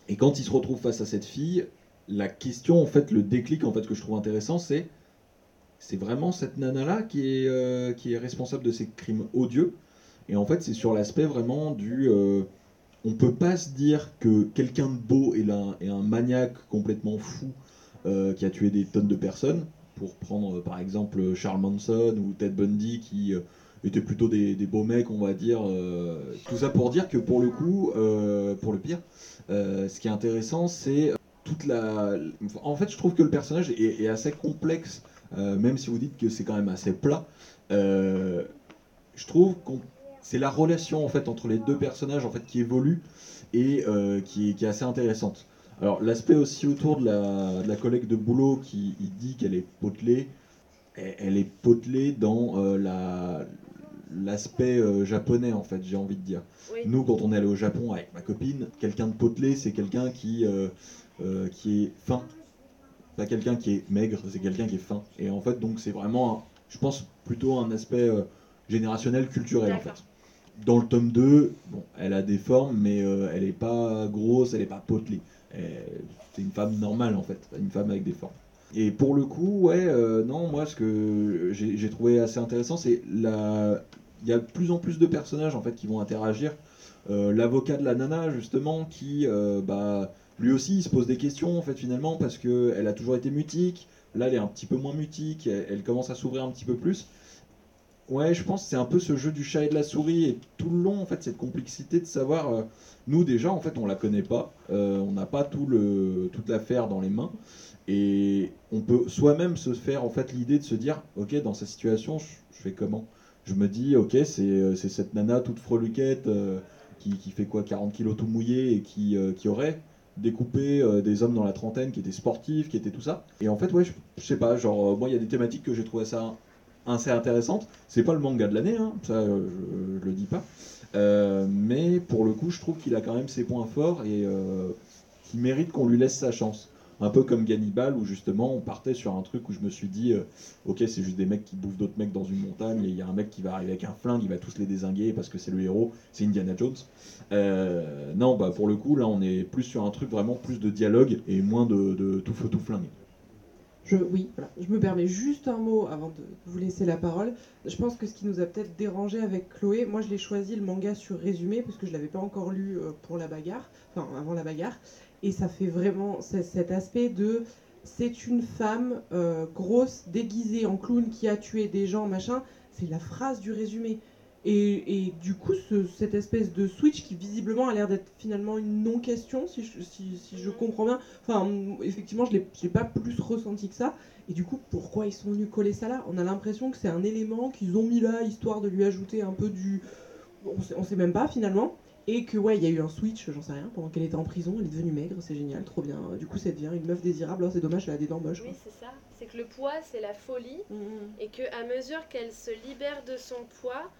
Et quand il se retrouve face à cette fille, la question, en fait, le déclic en fait que je trouve intéressant, c'est c'est vraiment cette nana là qui est euh, qui est responsable de ces crimes odieux. Et en fait, c'est sur l'aspect vraiment du euh, on peut pas se dire que quelqu'un de beau est, un maniaque complètement fou euh, qui a tué des tonnes de personnes. Pour prendre par exemple Charles Manson ou Ted Bundy qui euh, étaient plutôt des, beaux mecs, on va dire. tout ça pour dire que pour le coup, pour le pire, ce qui est intéressant, c'est toute la. En fait, je trouve que le personnage est, assez complexe, même si vous dites que c'est quand même assez plat. Euh, je trouve qu'on c'est la relation en fait entre les deux personnages en fait qui évolue et euh, qui, est, qui est assez intéressante. Alors l'aspect aussi autour de la, de la collègue de boulot qui il dit qu'elle est potelée, elle, elle est potelée dans euh, la l'aspect euh, japonais en fait j'ai envie de dire. Oui. Nous quand on est allé au Japon avec ma copine, quelqu'un de potelé c'est quelqu'un qui euh, euh, qui est fin, pas quelqu'un qui est maigre, c'est quelqu'un qui est fin. Et en fait donc c'est vraiment un- je pense plutôt un aspect euh, générationnel culturel en fait. Dans le tome 2, bon, elle a des formes, mais euh, elle est pas grosse, elle est pas potelée. C'est une femme normale en fait, une femme avec des formes. Et pour le coup, ouais, euh, non, moi ce que j'ai j'ai trouvé assez intéressant, c'est la. Il y a de plus en plus de personnages en fait qui vont interagir. Euh, L'avocat de la nana justement, qui, euh, bah, lui aussi, il se pose des questions en fait finalement parce que elle a toujours été mutique. Là, elle est un petit peu moins mutique. Elle, commence à s'ouvrir un petit peu plus. Ouais, je pense que c'est un peu ce jeu du chat et de la souris et tout le long en fait cette complexité de savoir. euh, nous déjà en fait on la connaît pas, euh, on n'a pas tout toute l'affaire dans les mains et on peut soi-même se faire en fait l'idée de se dire ok dans cette situation je, fais comment? Je me dis ok c'est euh, cette nana toute freluquette qui, fait quoi? 40 kilos tout mouillé et qui aurait découpé euh, des hommes dans la trentaine qui étaient sportifs, qui étaient tout ça. Et en fait ouais je, sais pas genre euh, moi il y a des thématiques que j'ai trouvé ça assez intéressantes. C'est pas le manga de l'année hein, ça euh, je, je le dis pas. Mais pour le coup, je trouve qu'il a quand même ses points forts et qu'il mérite qu'on lui laisse sa chance. Un peu comme Gannibal, où justement on partait sur un truc où je me suis dit, euh, ok, c'est juste des mecs qui bouffent d'autres mecs dans une montagne, et il y a un mec qui va arriver avec un flingue, il va tous les désinguer parce que c'est le héros, c'est Indiana Jones. Euh, non, bah pour le coup, là on est plus sur un truc vraiment plus de dialogue et moins de, de tout feu tout flingue. Je, oui, voilà. Je me permets juste un mot avant de vous laisser la parole. Je pense que ce qui nous a peut-être dérangé avec Chloé, moi je l'ai choisi le manga sur résumé parce que je l'avais pas encore lu euh, pour la bagarre, enfin avant la bagarre, et ça fait vraiment cet aspect de c'est une femme euh, grosse déguisée en clown qui a tué des gens machin. C'est la phrase du résumé. Et, et du coup, ce- cette espèce de switch qui visiblement a l'air d'être finalement une non-question, si je, si, si je comprends bien. Enfin, effectivement, je l'ai pas plus ressenti que ça. Et du coup, pourquoi ils sont venus coller ça là? On a l'impression que c'est un élément qu'ils ont mis là, histoire de lui ajouter un peu du... On sait, on sait même pas finalement. Et que ouais, il y a eu un switch, j'en sais rien, pendant qu'elle était en prison, elle est devenue maigre, c'est génial, trop bien. Du coup, ça devient une meuf désirable. Alors c'est dommage, elle a des dents moches. Oui, c'est ça. C'est que le poids, c'est la folie. Et que à mesure qu'elle se libère de son poids,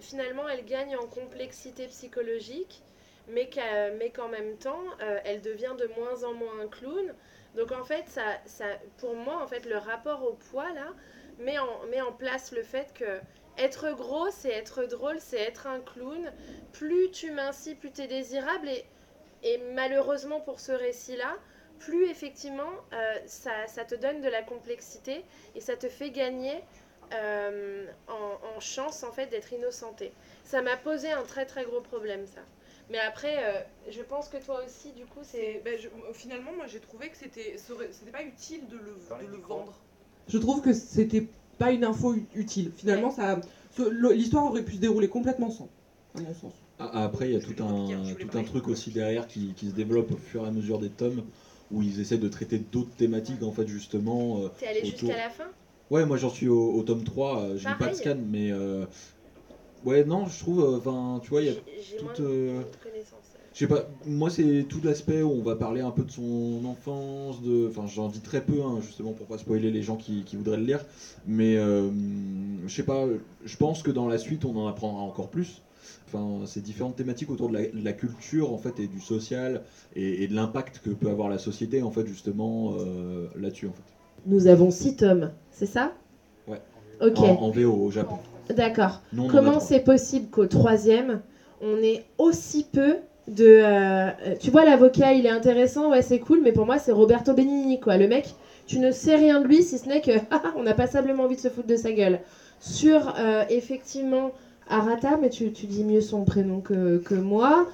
finalement, elle gagne en complexité psychologique. Mais qu'en même temps, euh, elle devient de moins en moins un clown. Donc en fait, ça, ça, pour moi, en fait, le rapport au poids, là, met en, met en place le fait que être gros, c'est être drôle, c'est être un clown. Plus tu mincis, plus tu es désirable. Et, et malheureusement pour ce récit-là, plus effectivement euh, ça, ça te donne de la complexité et ça te fait gagner euh, en, en chance en fait d'être innocenté. Ça m'a posé un très très gros problème ça. Mais après, euh, je pense que toi aussi, du coup, c'est. Ben, finalement, moi j'ai trouvé que c'était c'était pas utile de le, de le vendre. Je trouve que c'était pas une info utile. Finalement, ça l'histoire aurait pu se dérouler complètement sans, à mon sens. Après, il y a tout un, tout un truc aussi derrière qui, qui, se développe au fur et à mesure des tomes où ils essaient de traiter d'autres thématiques en fait justement. Euh, T'es allé jusqu'à la fin? Ouais, moi j'en suis au, tome 3, euh, j'ai pas de scan, mais euh, ouais, non, je trouve, enfin, tu vois, il y a toute. Je sais pas, moi c'est tout l'aspect où on va parler un peu de son enfance, de, enfin j'en dis très peu hein, justement pour pas spoiler les gens qui, qui voudraient le lire, mais je sais pas, je pense que dans la suite on en apprendra encore plus. Enfin, ces différentes thématiques autour de la, culture en fait et du social et, de l'impact que peut avoir la société en fait justement euh, là-dessus en fait. Nous avons six tomes, c'est ça? Ouais. Ok. En, VO au Japon. D'accord. Comment c'est possible qu'au troisième on ait aussi peu de euh, tu vois l'avocat il est intéressant ouais c'est cool mais pour moi c'est Roberto Benigni quoi le mec tu ne sais rien de lui si ce n'est que on a passablement envie de se foutre de sa gueule sur euh, effectivement Arata, mais tu, dis mieux son prénom que, moi.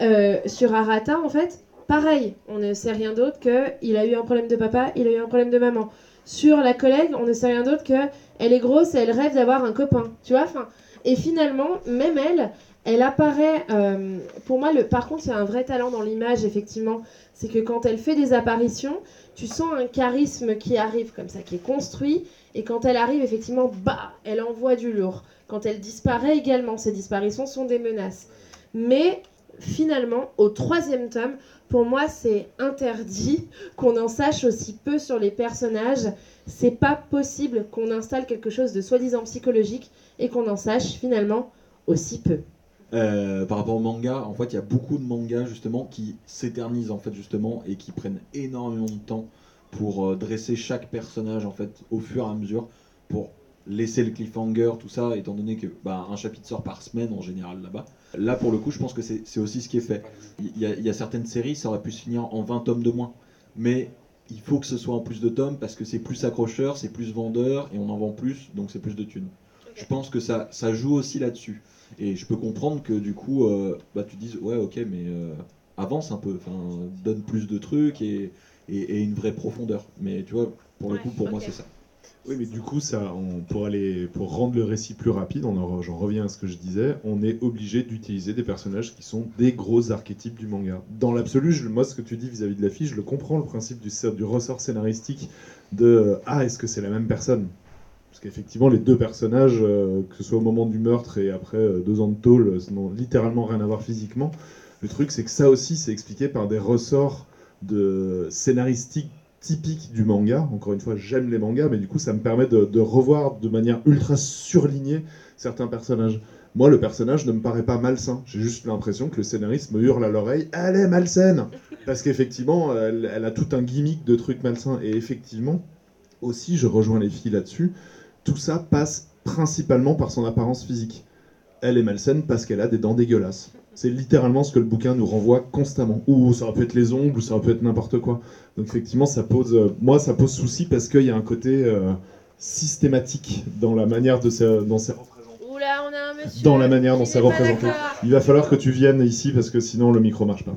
Euh, sur Arata, en fait, pareil, on ne sait rien d'autre qu'il a eu un problème de papa, il a eu un problème de maman. Sur la collègue, on ne sait rien d'autre que elle est grosse et elle rêve d'avoir un copain, tu vois. Enfin, et finalement, même elle, elle apparaît. Euh, pour moi, le, par contre, c'est un vrai talent dans l'image, effectivement. C'est que quand elle fait des apparitions, tu sens un charisme qui arrive comme ça, qui est construit. Et quand elle arrive, effectivement, bah, elle envoie du lourd. Quand elle disparaît également, ces disparitions sont des menaces. Mais finalement, au troisième tome, pour moi, c'est interdit qu'on en sache aussi peu sur les personnages. C'est pas possible qu'on installe quelque chose de soi-disant psychologique et qu'on en sache finalement aussi peu. Euh, par rapport au manga, en fait, il y a beaucoup de mangas justement qui s'éternisent en fait justement et qui prennent énormément de temps pour euh, dresser chaque personnage en fait au fur et à mesure pour laisser le cliffhanger, tout ça, étant donné que bah, un chapitre sort par semaine en général là-bas. Là, pour le coup, je pense que c'est aussi ce qui est fait. Il y, a, certaines séries, ça aurait pu se finir en 20 tomes de moins. Mais il faut que ce soit en plus de tomes parce que c'est plus accrocheur, c'est plus vendeur et on en vend plus, donc c'est plus de thunes. Je pense que ça, ça joue aussi là-dessus. Et je peux comprendre que du coup, euh, bah, tu dises, ouais, ok, mais euh, avance un peu, donne plus de trucs et, et, une vraie profondeur. Mais tu vois, pour le coup, pour moi, c'est ça. Oui, mais du coup, ça, pour, aller, pour rendre le récit plus rapide, j'en reviens à ce que je disais, on est obligé d'utiliser des personnages qui sont des gros archétypes du manga. Dans l'absolu, moi, ce que tu dis vis-à-vis de la fille, je le comprends, le principe du, du ressort scénaristique de Ah, est-ce que c'est la même personne? Parce qu'effectivement, les deux personnages, euh, que ce soit au moment du meurtre et après euh, deux ans de tôle, n'ont littéralement rien à voir physiquement. Le truc, c'est que ça aussi, c'est expliqué par des ressorts de scénaristiques typique du manga. Encore une fois, j'aime les mangas, mais du coup, ça me permet de, revoir de manière ultra surlignée certains personnages. Moi, le personnage ne me paraît pas malsain. J'ai juste l'impression que le scénariste me hurle à l'oreille Elle est malsaine Parce qu'effectivement, elle, a tout un gimmick de trucs malsains. Et effectivement, aussi, je rejoins les filles là-dessus, tout ça passe principalement par son apparence physique. Elle est malsaine parce qu'elle a des dents dégueulasses. C'est littéralement ce que le bouquin nous renvoie constamment. Ou ça peut être les ongles, ou ça peut être n'importe quoi. Donc effectivement, ça pose, euh, moi, ça pose souci parce qu'il y a un côté euh, systématique dans la manière de se, dans Oula, on a un monsieur dans la manière dont c'est représenté. Il va falloir que tu viennes ici parce que sinon le micro marche pas.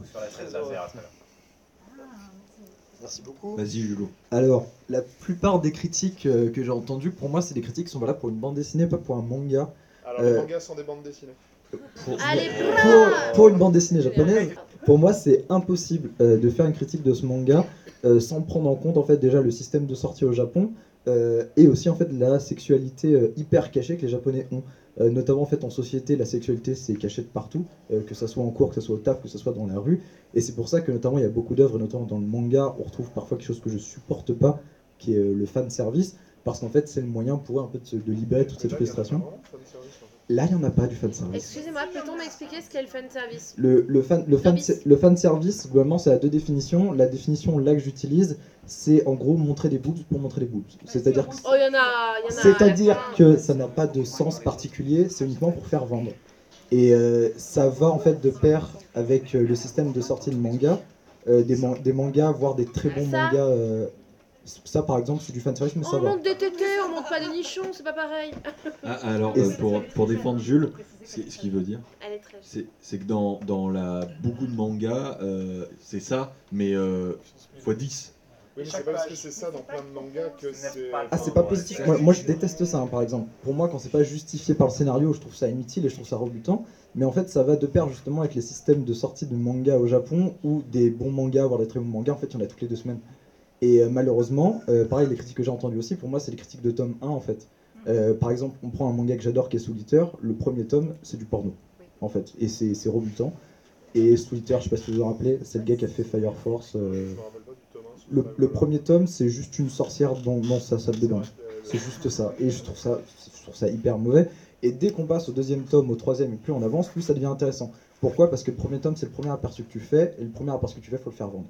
Merci beaucoup. Vas-y, Julo. Alors, la plupart des critiques euh, que j'ai entendues, pour moi, c'est des critiques qui sont valables pour une bande dessinée, pas pour un manga. Alors, les mangas sont des bandes dessinées. Pour, une bande dessinée japonaise, pour moi, c'est impossible euh, de faire une critique de ce manga euh, sans prendre en compte en fait déjà le système de sortie au Japon euh, et aussi en fait la sexualité hyper cachée que les Japonais ont. Notamment en fait en société, la sexualité c'est caché de partout, que ce soit en cours, que ce soit au taf, que ce soit dans la rue. Et c'est pour ça que notamment il y a beaucoup d'œuvres, notamment dans le manga, on retrouve parfois quelque chose que je supporte pas, qui est le fan service, parce qu'en fait c'est le moyen pour un peu de, de libérer toute cette frustration. Là, il n'y en a pas du fan service. Excusez-moi, peut-on m'expliquer ce qu'est le fan service? Le, le, fan, le, fan, le fan service, globalement, c'est à deux définitions. La définition là que j'utilise, c'est en gros montrer des boobs pour montrer des boobs. C'est-à-dire que, oh, y en a, y en a, c'est-à-dire que ça n'a pas de sens particulier, c'est uniquement pour faire vendre. Et euh, ça va en fait de pair avec euh, le système de sortie de manga. Euh, des, des, mangas, voire des très bons mangas Ça, par exemple, c'est du fanservice, mais ça On va. monte des tétés, on monte pas des nichons, c'est pas pareil. Ah, alors, euh, pour, pour défendre Jules, ce ce qu'il veut dire, c'est c'est que dans, dans la, beaucoup de mangas, euh, c'est ça, mais euh, x 10. Oui, mais c'est pas parce que c'est ça dans plein de mangas que c'est. Ah, c'est pas positif. Moi, moi, je déteste ça, hein, par exemple. Pour moi, quand c'est pas justifié par le scénario, je trouve ça inutile et je trouve ça rebutant. Mais en fait, ça va de pair justement avec les systèmes de sortie de manga au Japon, où des bons mangas, voire des très bons mangas, en fait, il y en a toutes les deux semaines. Et euh, malheureusement, euh, pareil, les critiques que j'ai entendues aussi, pour moi, c'est les critiques de tome 1, en fait. Euh, par exemple, on prend un manga que j'adore qui est Soul le premier tome, c'est du porno, en fait. Et c'est c'est rebutant. Et Soul je sais pas si vous vous en rappelez, c'est le gars qui a fait Fire Force. euh, le, le premier tome, c'est juste une sorcière dans, dans sa salle de bain. C'est juste ça. Et je trouve ça, je trouve ça hyper mauvais. Et dès qu'on passe au deuxième tome, au troisième, et plus on avance, plus ça devient intéressant. Pourquoi? Parce que le premier tome, c'est le premier aperçu que tu fais, et le premier aperçu que tu fais, faut le faire vendre.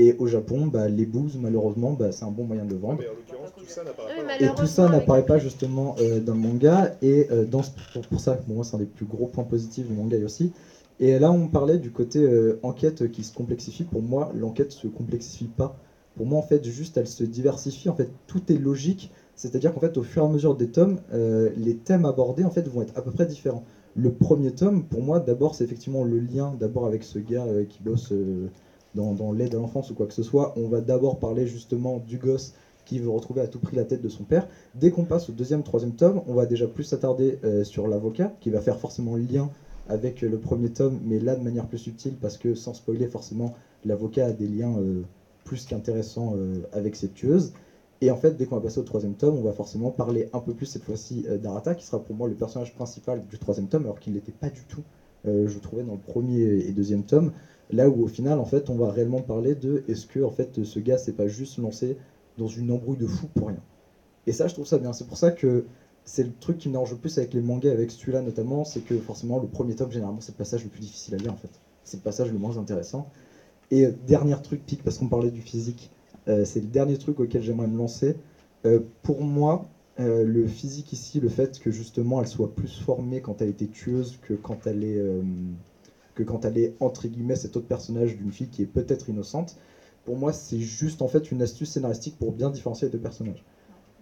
Et au Japon, bah, les bouses, malheureusement, bah, c'est un bon moyen de le vendre. Mais en l'occurrence, tout ça Oui, Et tout ça n'apparaît pas justement euh, dans le manga, et euh, dans ce- pour, pour ça, pour moi, c'est un des plus gros points positifs du manga aussi. Et là, on parlait du côté euh, enquête qui se complexifie. Pour moi, l'enquête se complexifie pas. Pour moi, en fait, juste, elle se diversifie. En fait, tout est logique. C'est-à-dire qu'en fait, au fur et à mesure des tomes, euh, les thèmes abordés, en fait, vont être à peu près différents. Le premier tome, pour moi, d'abord, c'est effectivement le lien, d'abord avec ce gars euh, qui bosse euh, dans, l'aide à l'enfance ou quoi que ce soit. On va d'abord parler justement du gosse qui veut retrouver à tout prix la tête de son père. Dès qu'on passe au deuxième, troisième tome, on va déjà plus s'attarder euh, sur l'avocat, qui va faire forcément lien avec euh, le premier tome, mais là de manière plus subtile, parce que sans spoiler, forcément, l'avocat a des liens euh, plus qu'intéressants avec cette tueuse. Et en fait, dès qu'on va passer au troisième tome, on va forcément parler un peu plus cette fois-ci d'Arata, qui sera pour moi le personnage principal du troisième tome, alors qu'il n'était pas du tout, je trouvais, dans le premier et deuxième tome. Là où au final, en fait, on va réellement parler de est-ce que en fait, ce gars s'est pas juste lancé dans une embrouille de fou pour rien? Et ça, je trouve ça bien. C'est pour ça que c'est le truc qui me dérange le plus avec les mangas, avec celui-là notamment, c'est que forcément, le premier tome, généralement, c'est le passage le plus difficile à lire en fait. C'est le passage le moins intéressant. Et euh, dernier truc, pic, parce qu'on parlait du physique, euh, c'est le dernier truc auquel j'aimerais me lancer. Euh, pour moi, le physique ici, le fait que justement elle soit plus formée quand elle était tueuse que quand elle est, que quand elle est entre guillemets cet autre personnage d'une fille qui est peut-être innocente, pour moi c'est juste en fait une astuce scénaristique pour bien différencier les deux personnages.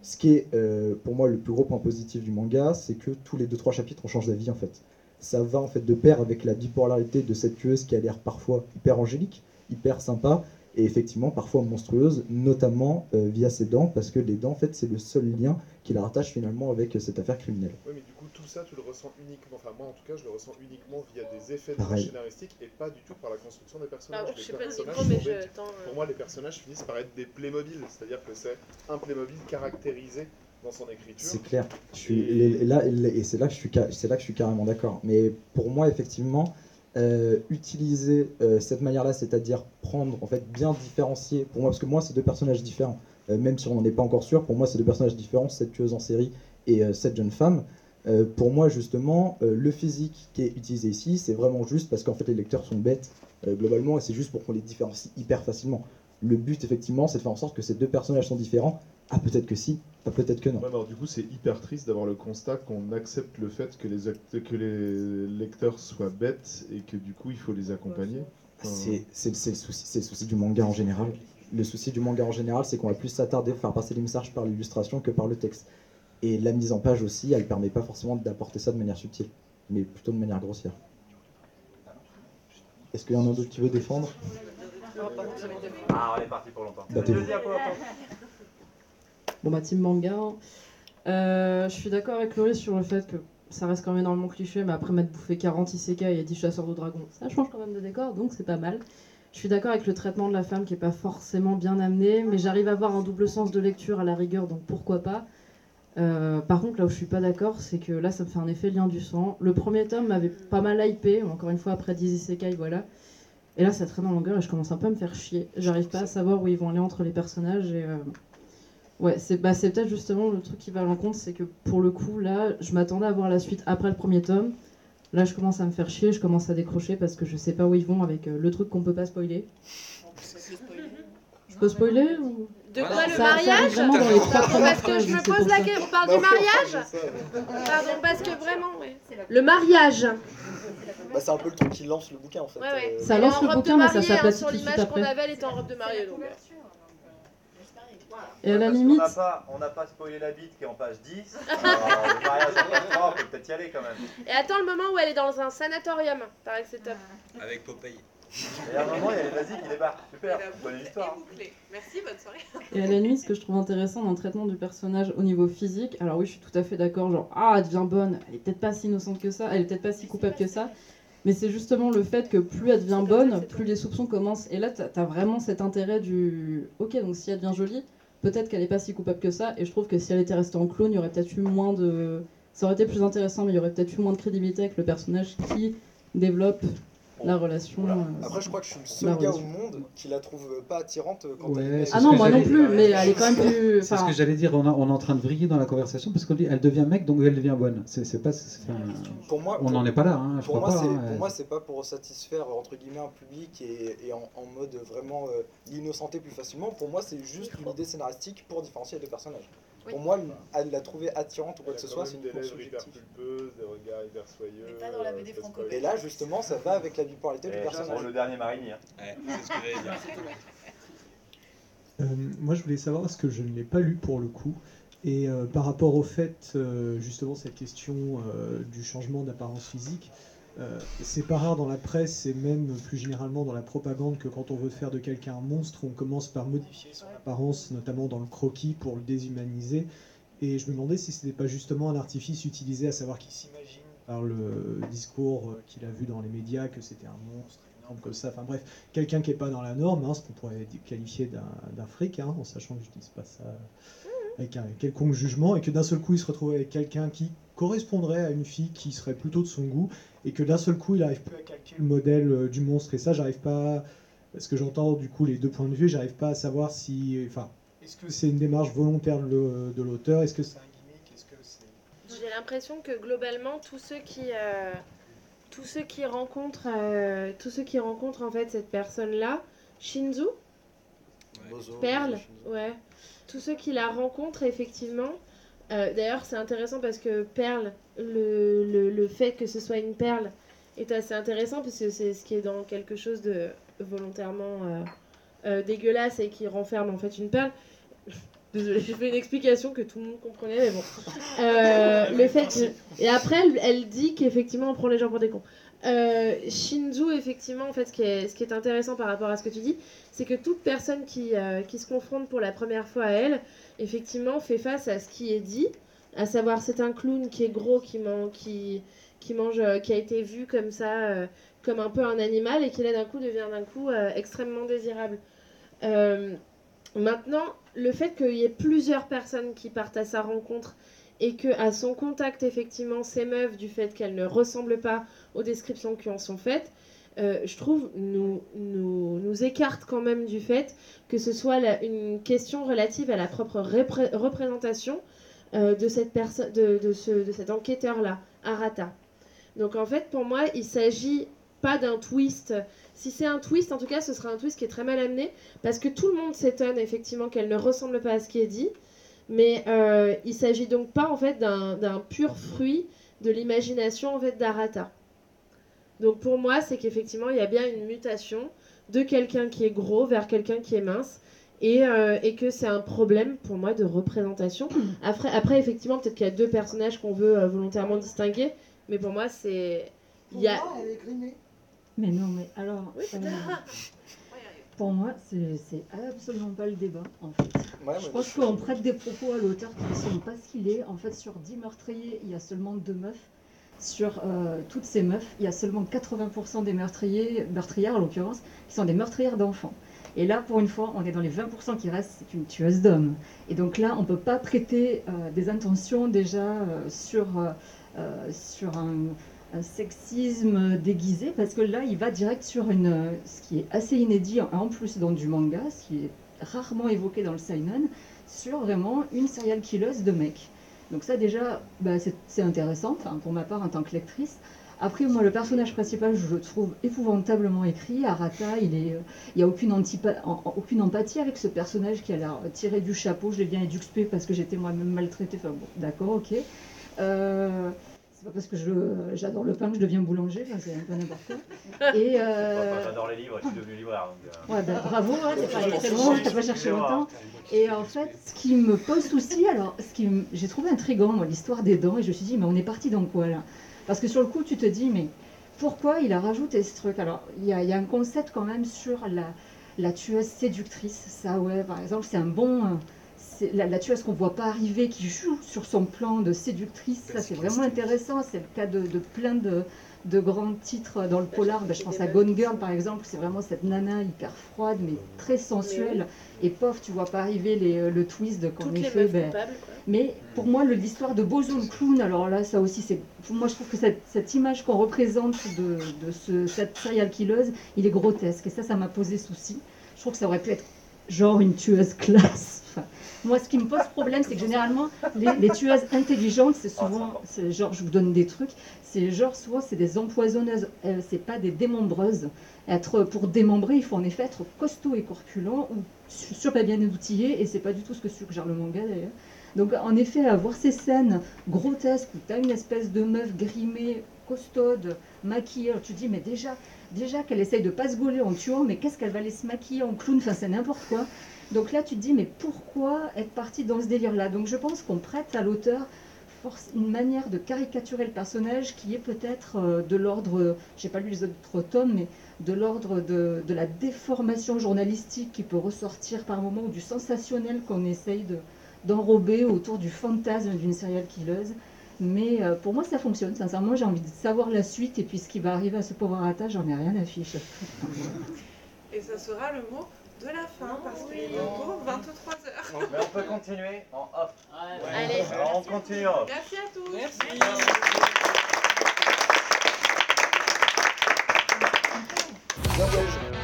Ce qui est euh, pour moi le plus gros point positif du manga, c'est que tous les 2-3 chapitres on change d'avis en fait. Ça va en fait de pair avec la bipolarité de cette tueuse qui a l'air parfois hyper angélique, hyper sympa, et effectivement parfois monstrueuse, notamment euh, via ses dents, parce que les dents, en fait, c'est le seul lien qui la rattache finalement avec euh, cette affaire criminelle. Oui, mais du coup, tout ça, tu le ressens uniquement. Enfin, moi, en tout cas, je le ressens uniquement via des effets Pareil. scénaristiques et pas du tout par la construction des personnages. Ah, je sais pas personnages mais je euh. Pour moi, les personnages finissent par être des Playmobil, c'est-à-dire que c'est un Playmobil caractérisé dans son écriture. C'est clair. Je suis, et là, et c'est là que je suis, ca- c'est là que je suis carrément d'accord. Mais pour moi, effectivement, euh, utiliser euh, cette manière-là, c'est-à-dire prendre, en fait, bien différencier. Pour moi, parce que moi, c'est deux personnages différents. Euh, même si on n'en est pas encore sûr, pour moi, c'est deux personnages différents, cette tueuse en série et cette jeune femme. Pour moi, justement, le physique qui est utilisé ici, c'est vraiment juste parce qu'en fait, les lecteurs sont bêtes globalement, et c'est juste pour qu'on les différencie hyper facilement. Le but, effectivement, c'est de faire en sorte que ces deux personnages sont différents. Ah, peut-être que si, pas peut-être que non. Ouais, alors, du coup, c'est hyper triste d'avoir le constat qu'on accepte le fait que les, act- que les lecteurs soient bêtes et que du coup, il faut les accompagner. Enfin, C'est c'est- c'est le, souci- c'est le souci du manga en général. Le souci du manga en général, c'est qu'on va plus s'attarder, faire passer les messages par l'illustration que par le texte. Et la mise en page aussi, elle permet pas forcément d'apporter ça de manière subtile, mais plutôt de manière grossière. Est-ce qu'il y en a d'autres qui veut défendre? Ah, on est parti pour longtemps. Battez-vous. Bon bah team manga. hein. Euh, je suis d'accord avec Laurie sur le fait que ça reste quand même énormément cliché, mais après m'être bouffé 40 isekai et 10 chasseurs de dragons, ça change quand même de décor, donc c'est pas mal. Je suis d'accord avec le traitement de la femme qui est pas forcément bien amené, mais j'arrive à avoir un double sens de lecture à la rigueur, donc pourquoi pas. Euh, par contre, là où je suis pas d'accord, c'est que là ça me fait un effet lien du sang. Le premier tome m'avait pas mal hypé, encore une fois après 10 isekai, voilà. Et là ça traîne en longueur et je commence un peu à me faire chier. J'arrive pas à savoir où ils vont aller entre les personnages et. euh, Ouais, c'est bah, peut-être justement le truc qui va à l'encontre, c'est que pour le coup, là, je m'attendais à voir la suite après le premier tome. Là, je commence à me faire chier, je commence à décrocher parce que je sais pas où ils vont avec euh, le truc qu'on peut pas spoiler. Je peux spoiler ou... De quoi, Ça- le ça mariage? vraiment dans les trois Pardon, premières parce que phrases, je me pose la ça. question. On parle du Non, mariage? Pardon, parce que vraiment, ouais. Le mariage Bah, c'est un peu le truc qui lance le bouquin en fait. Ouais, ouais. Ça lance le bouquin, mais ça hein, Sur suite l'image qu'on avait, elle était en robe de mariée. Donc... euh. Et à la Parce limite. pas, on n'a pas spoilé la bite qui est en page 10. Alors, le mariage en page 3, on peut peut-être y aller quand même. Et attends le moment où elle est dans un sanatorium. Pareil que c'est top. Avec Popeye. Et à un moment, il y a les nazis qui débarquent. Super, bonne histoire. Merci, bonne soirée. Et à la limite, ce que je trouve intéressant dans le traitement du personnage au niveau physique, alors oui, je suis tout à fait d'accord, genre, ah, elle devient bonne, elle est peut-être pas si innocente que ça, elle est peut-être pas si coupable que ça, mais c'est justement le fait que plus elle devient bonne, plus les soupçons commencent. Et là, t'as as vraiment cet intérêt du, ok, donc si elle devient jolie, peut-être qu'elle est pas si coupable que ça, et je trouve que si elle était restée en clone, il y aurait peut-être eu moins de. Ça aurait été plus intéressant, mais il y aurait peut-être eu moins de crédibilité avec le personnage qui développe la relation. euh, Après, je crois que je suis le seul gars au monde qui la trouve pas attirante quand Ouais, elle est c'est Ah ce non, que moi non j'allais- plus, mais elle est quand même plus. C'est ce que j'allais dire, on, a- on est en train de vriller dans la conversation parce qu'elle devient mec, donc elle devient bonne. C'est c'est pas. c'est- enfin, Pour moi, on n'en est pas là, hein, je pour crois moi, pas. c'est- hein, Pour moi, c'est pas pour satisfaire entre guillemets un public et, et en, en mode vraiment euh, l'innocenter plus facilement. Pour moi, c'est juste une idée scénaristique pour différencier les deux personnages. Oui. Pour moi, elle la trouver attirante ou quoi que ce soit, c'est une des lèvres hyper subjective. pulpeuses, des regards hyper soyeux. pas dans la euh, BD. Et là, justement, ça va avec la bipolarité du Et personnage. pour le dernier Marigny. Hein. Ouais, c'est ce que j'allais dire. Euh, moi, je voulais savoir, parce que je ne l'ai pas lu pour le coup, et euh, par rapport au fait, euh, justement, cette question euh, du changement d'apparence physique, euh, c'est pas rare dans la presse et même plus généralement dans la propagande que quand on veut faire de quelqu'un un monstre, on commence par modifier son apparence, notamment dans le croquis, pour le déshumaniser. Et je me demandais si c'était pas justement un artifice utilisé, à savoir qu'il s'imagine par le discours qu'il a vu dans les médias que c'était un monstre énorme comme ça. Enfin bref, quelqu'un qui n'est pas dans la norme, hein, ce qu'on pourrait qualifier d'un d'un fric, hein, en sachant que je dis pas ça avec un quelconque jugement, et que d'un seul coup il se retrouve avec quelqu'un qui correspondrait à une fille qui serait plutôt de son goût, et que d'un seul coup il arrive plus à calquer le modèle euh, du monstre. Et ça, j'arrive pas, parce que j'entends du coup les deux points de vue, j'arrive pas à savoir si, enfin, est-ce que c'est une démarche volontaire de l'auteur, est-ce que c'est un gimmick, est-ce que c'est J'ai l'impression que globalement tous ceux qui euh, tous ceux qui rencontrent euh, tous ceux qui rencontrent en fait cette personne là, Shinzu, Bozo, Perle, Shinzo. ouais, tous ceux qui la rencontrent effectivement. Euh, D'ailleurs c'est intéressant parce que Perle, le, le, le fait que ce soit une perle est assez intéressant parce que c'est ce qui est dans quelque chose de volontairement euh, euh, dégueulasse et qui renferme en fait une perle. Désolée, j'ai fait une explication que tout le monde comprenait, mais bon. Le fait Et après, elle, elle dit qu'effectivement, on prend les gens pour des cons. Euh, effectivement, en fait, ce qui, est, intéressant par rapport à ce que tu dis, c'est que toute personne qui, euh, qui se confronte pour la première fois à elle, effectivement, fait face à ce qui est dit, à savoir c'est un clown qui est gros, qui, qui, mange, euh, qui a été vu comme ça, euh, comme un peu un animal, et qui là d'un coup devient d'un coup extrêmement désirable. Maintenant, le fait qu'il y ait plusieurs personnes qui partent à sa rencontre et que à son contact effectivement s'émeuvent du fait qu'elle ne ressemble pas aux descriptions qui en sont faites, euh, je trouve nous, nous, nous écarte quand même du fait que ce soit une question relative à la propre repré- représentation euh, de, cette de, de, ce, de cet enquêteur-là, Arata. Donc en fait, pour moi, il s'agit pas d'un twist. Si c'est un twist, en tout cas, ce sera un twist qui est très mal amené, parce que tout le monde s'étonne effectivement qu'elle ne ressemble pas à ce qui est dit. Mais euh, il s'agit donc pas en fait d'un d'un pur fruit de l'imagination en fait d'Arata. Donc pour moi, c'est qu'effectivement, il y a bien une mutation de quelqu'un qui est gros vers quelqu'un qui est mince. Et, euh, et que c'est un problème pour moi de représentation. Après, après effectivement, peut-être qu'il y a deux personnages qu'on veut euh, volontairement distinguer, mais pour moi, c'est. Il y a... elle est grimée. Mais non, mais alors, Oui, euh, pour moi, c'est c'est absolument pas le débat, en fait. Ouais, je pense qu'on prête des propos à l'auteur qui ne sont pas ce qu'il est. En fait, sur 10 meurtriers, il y a seulement deux meufs. Sur euh, toutes ces meufs, il y a seulement 80% des meurtriers, meurtrières en l'occurrence, qui sont des meurtrières d'enfants. Et là, pour une fois, on est dans les 20% qui restent, c'est une tueuse d'hommes. Et donc là, on ne peut pas prêter euh, des intentions déjà euh, sur, sur un, sexisme déguisé, parce que là, il va direct sur une, ce qui est assez inédit, en plus dans du manga, ce qui est rarement évoqué dans le seinen, sur vraiment une serial killeuse de mecs. Donc ça déjà, bah, c'est intéressant, pour ma part en tant que lectrice. Après, moi, le personnage principal, je le trouve épouvantablement écrit. Arata, il est, euh, il n'y a aucune, aucune empathie avec ce personnage qui a l'air tiré du chapeau. Je l'ai bien éduxpé parce que j'étais moi-même maltraitée. Enfin bon, d'accord, ok. Euh, pas parce que j'adore le pain que je deviens boulanger, enfin, c'est un peu n'importe quoi. Et euh, J'adore les livres, je suis devenu libraire. Donc, euh, Ouais, ben, bravo, hein, t'es pas allé très loin, t'as pas cherché longtemps. Et en fait, ce qui me pose souci, alors, ce qui m- j'ai trouvé intriguant, moi, l'histoire des dents, et je me suis dit, mais on est parti dans quoi là? Parce que sur le coup, tu te dis, mais pourquoi il a rajouté ce truc? Alors, il y a, il y a un concept quand même sur la, la tueuse séductrice. Ça, ouais, par exemple, c'est un bon. C'est la, la tueuse qu'on voit pas arriver, qui joue sur son plan de séductrice, ça c'est vraiment intéressant. C'est le cas de, de plein de, de grands titres dans le polar. Ben, je pense à Gone Girl par exemple, c'est vraiment cette nana hyper froide mais très sensuelle. Et pof, tu vois pas arriver les, euh, le twist de les effet. meufs ben, coupables, mais pour moi, l'histoire de Bozo le clown, alors là, ça aussi, c'est. Moi, je trouve que cette, cette image qu'on représente de, de ce, cette serial killeuse, il est grotesque. Et ça, ça m'a posé souci. Je trouve que ça aurait pu être genre une tueuse classe. Moi, ce qui me pose problème, c'est que généralement, les, les tueuses intelligentes, c'est souvent. c'est genre, je vous donne des trucs, c'est genre, souvent, c'est des empoisonneuses. Euh, c'est pas des démembreuses. Être, pour démembrer, il faut en effet être costaud et corpulent ou super bien outillé. Et c'est pas du tout ce que suggère le manga d'ailleurs. Donc en effet, à voir ces scènes grotesques où tu as une espèce de meuf grimée, costaude, maquillée, tu te dis mais déjà, déjà qu'elle essaye de pas se gauler en tuant, mais qu'est-ce qu'elle va aller se maquiller en clown, enfin c'est n'importe quoi. Donc là tu te dis mais pourquoi être parti dans ce délire-là? Donc je pense qu'on prête à l'auteur une manière de caricaturer le personnage qui est peut-être euh, de l'ordre, j'ai pas lu les autres tomes, mais de l'ordre de, la déformation journalistique qui peut ressortir par moment ou du sensationnel qu'on essaye de, d'enrober autour du fantasme d'une serial killeuse. Mais euh, pour moi, ça fonctionne. Sincèrement, j'ai envie de savoir la suite et puis ce qui va arriver à ce pauvre Arata, j'en ai rien à fiche. Et ça sera le mot de la fin parce qu'il est bientôt 23h. Mais on peut continuer en off. Allez. Alors, on continue en off. Merci à tous. Bien belge.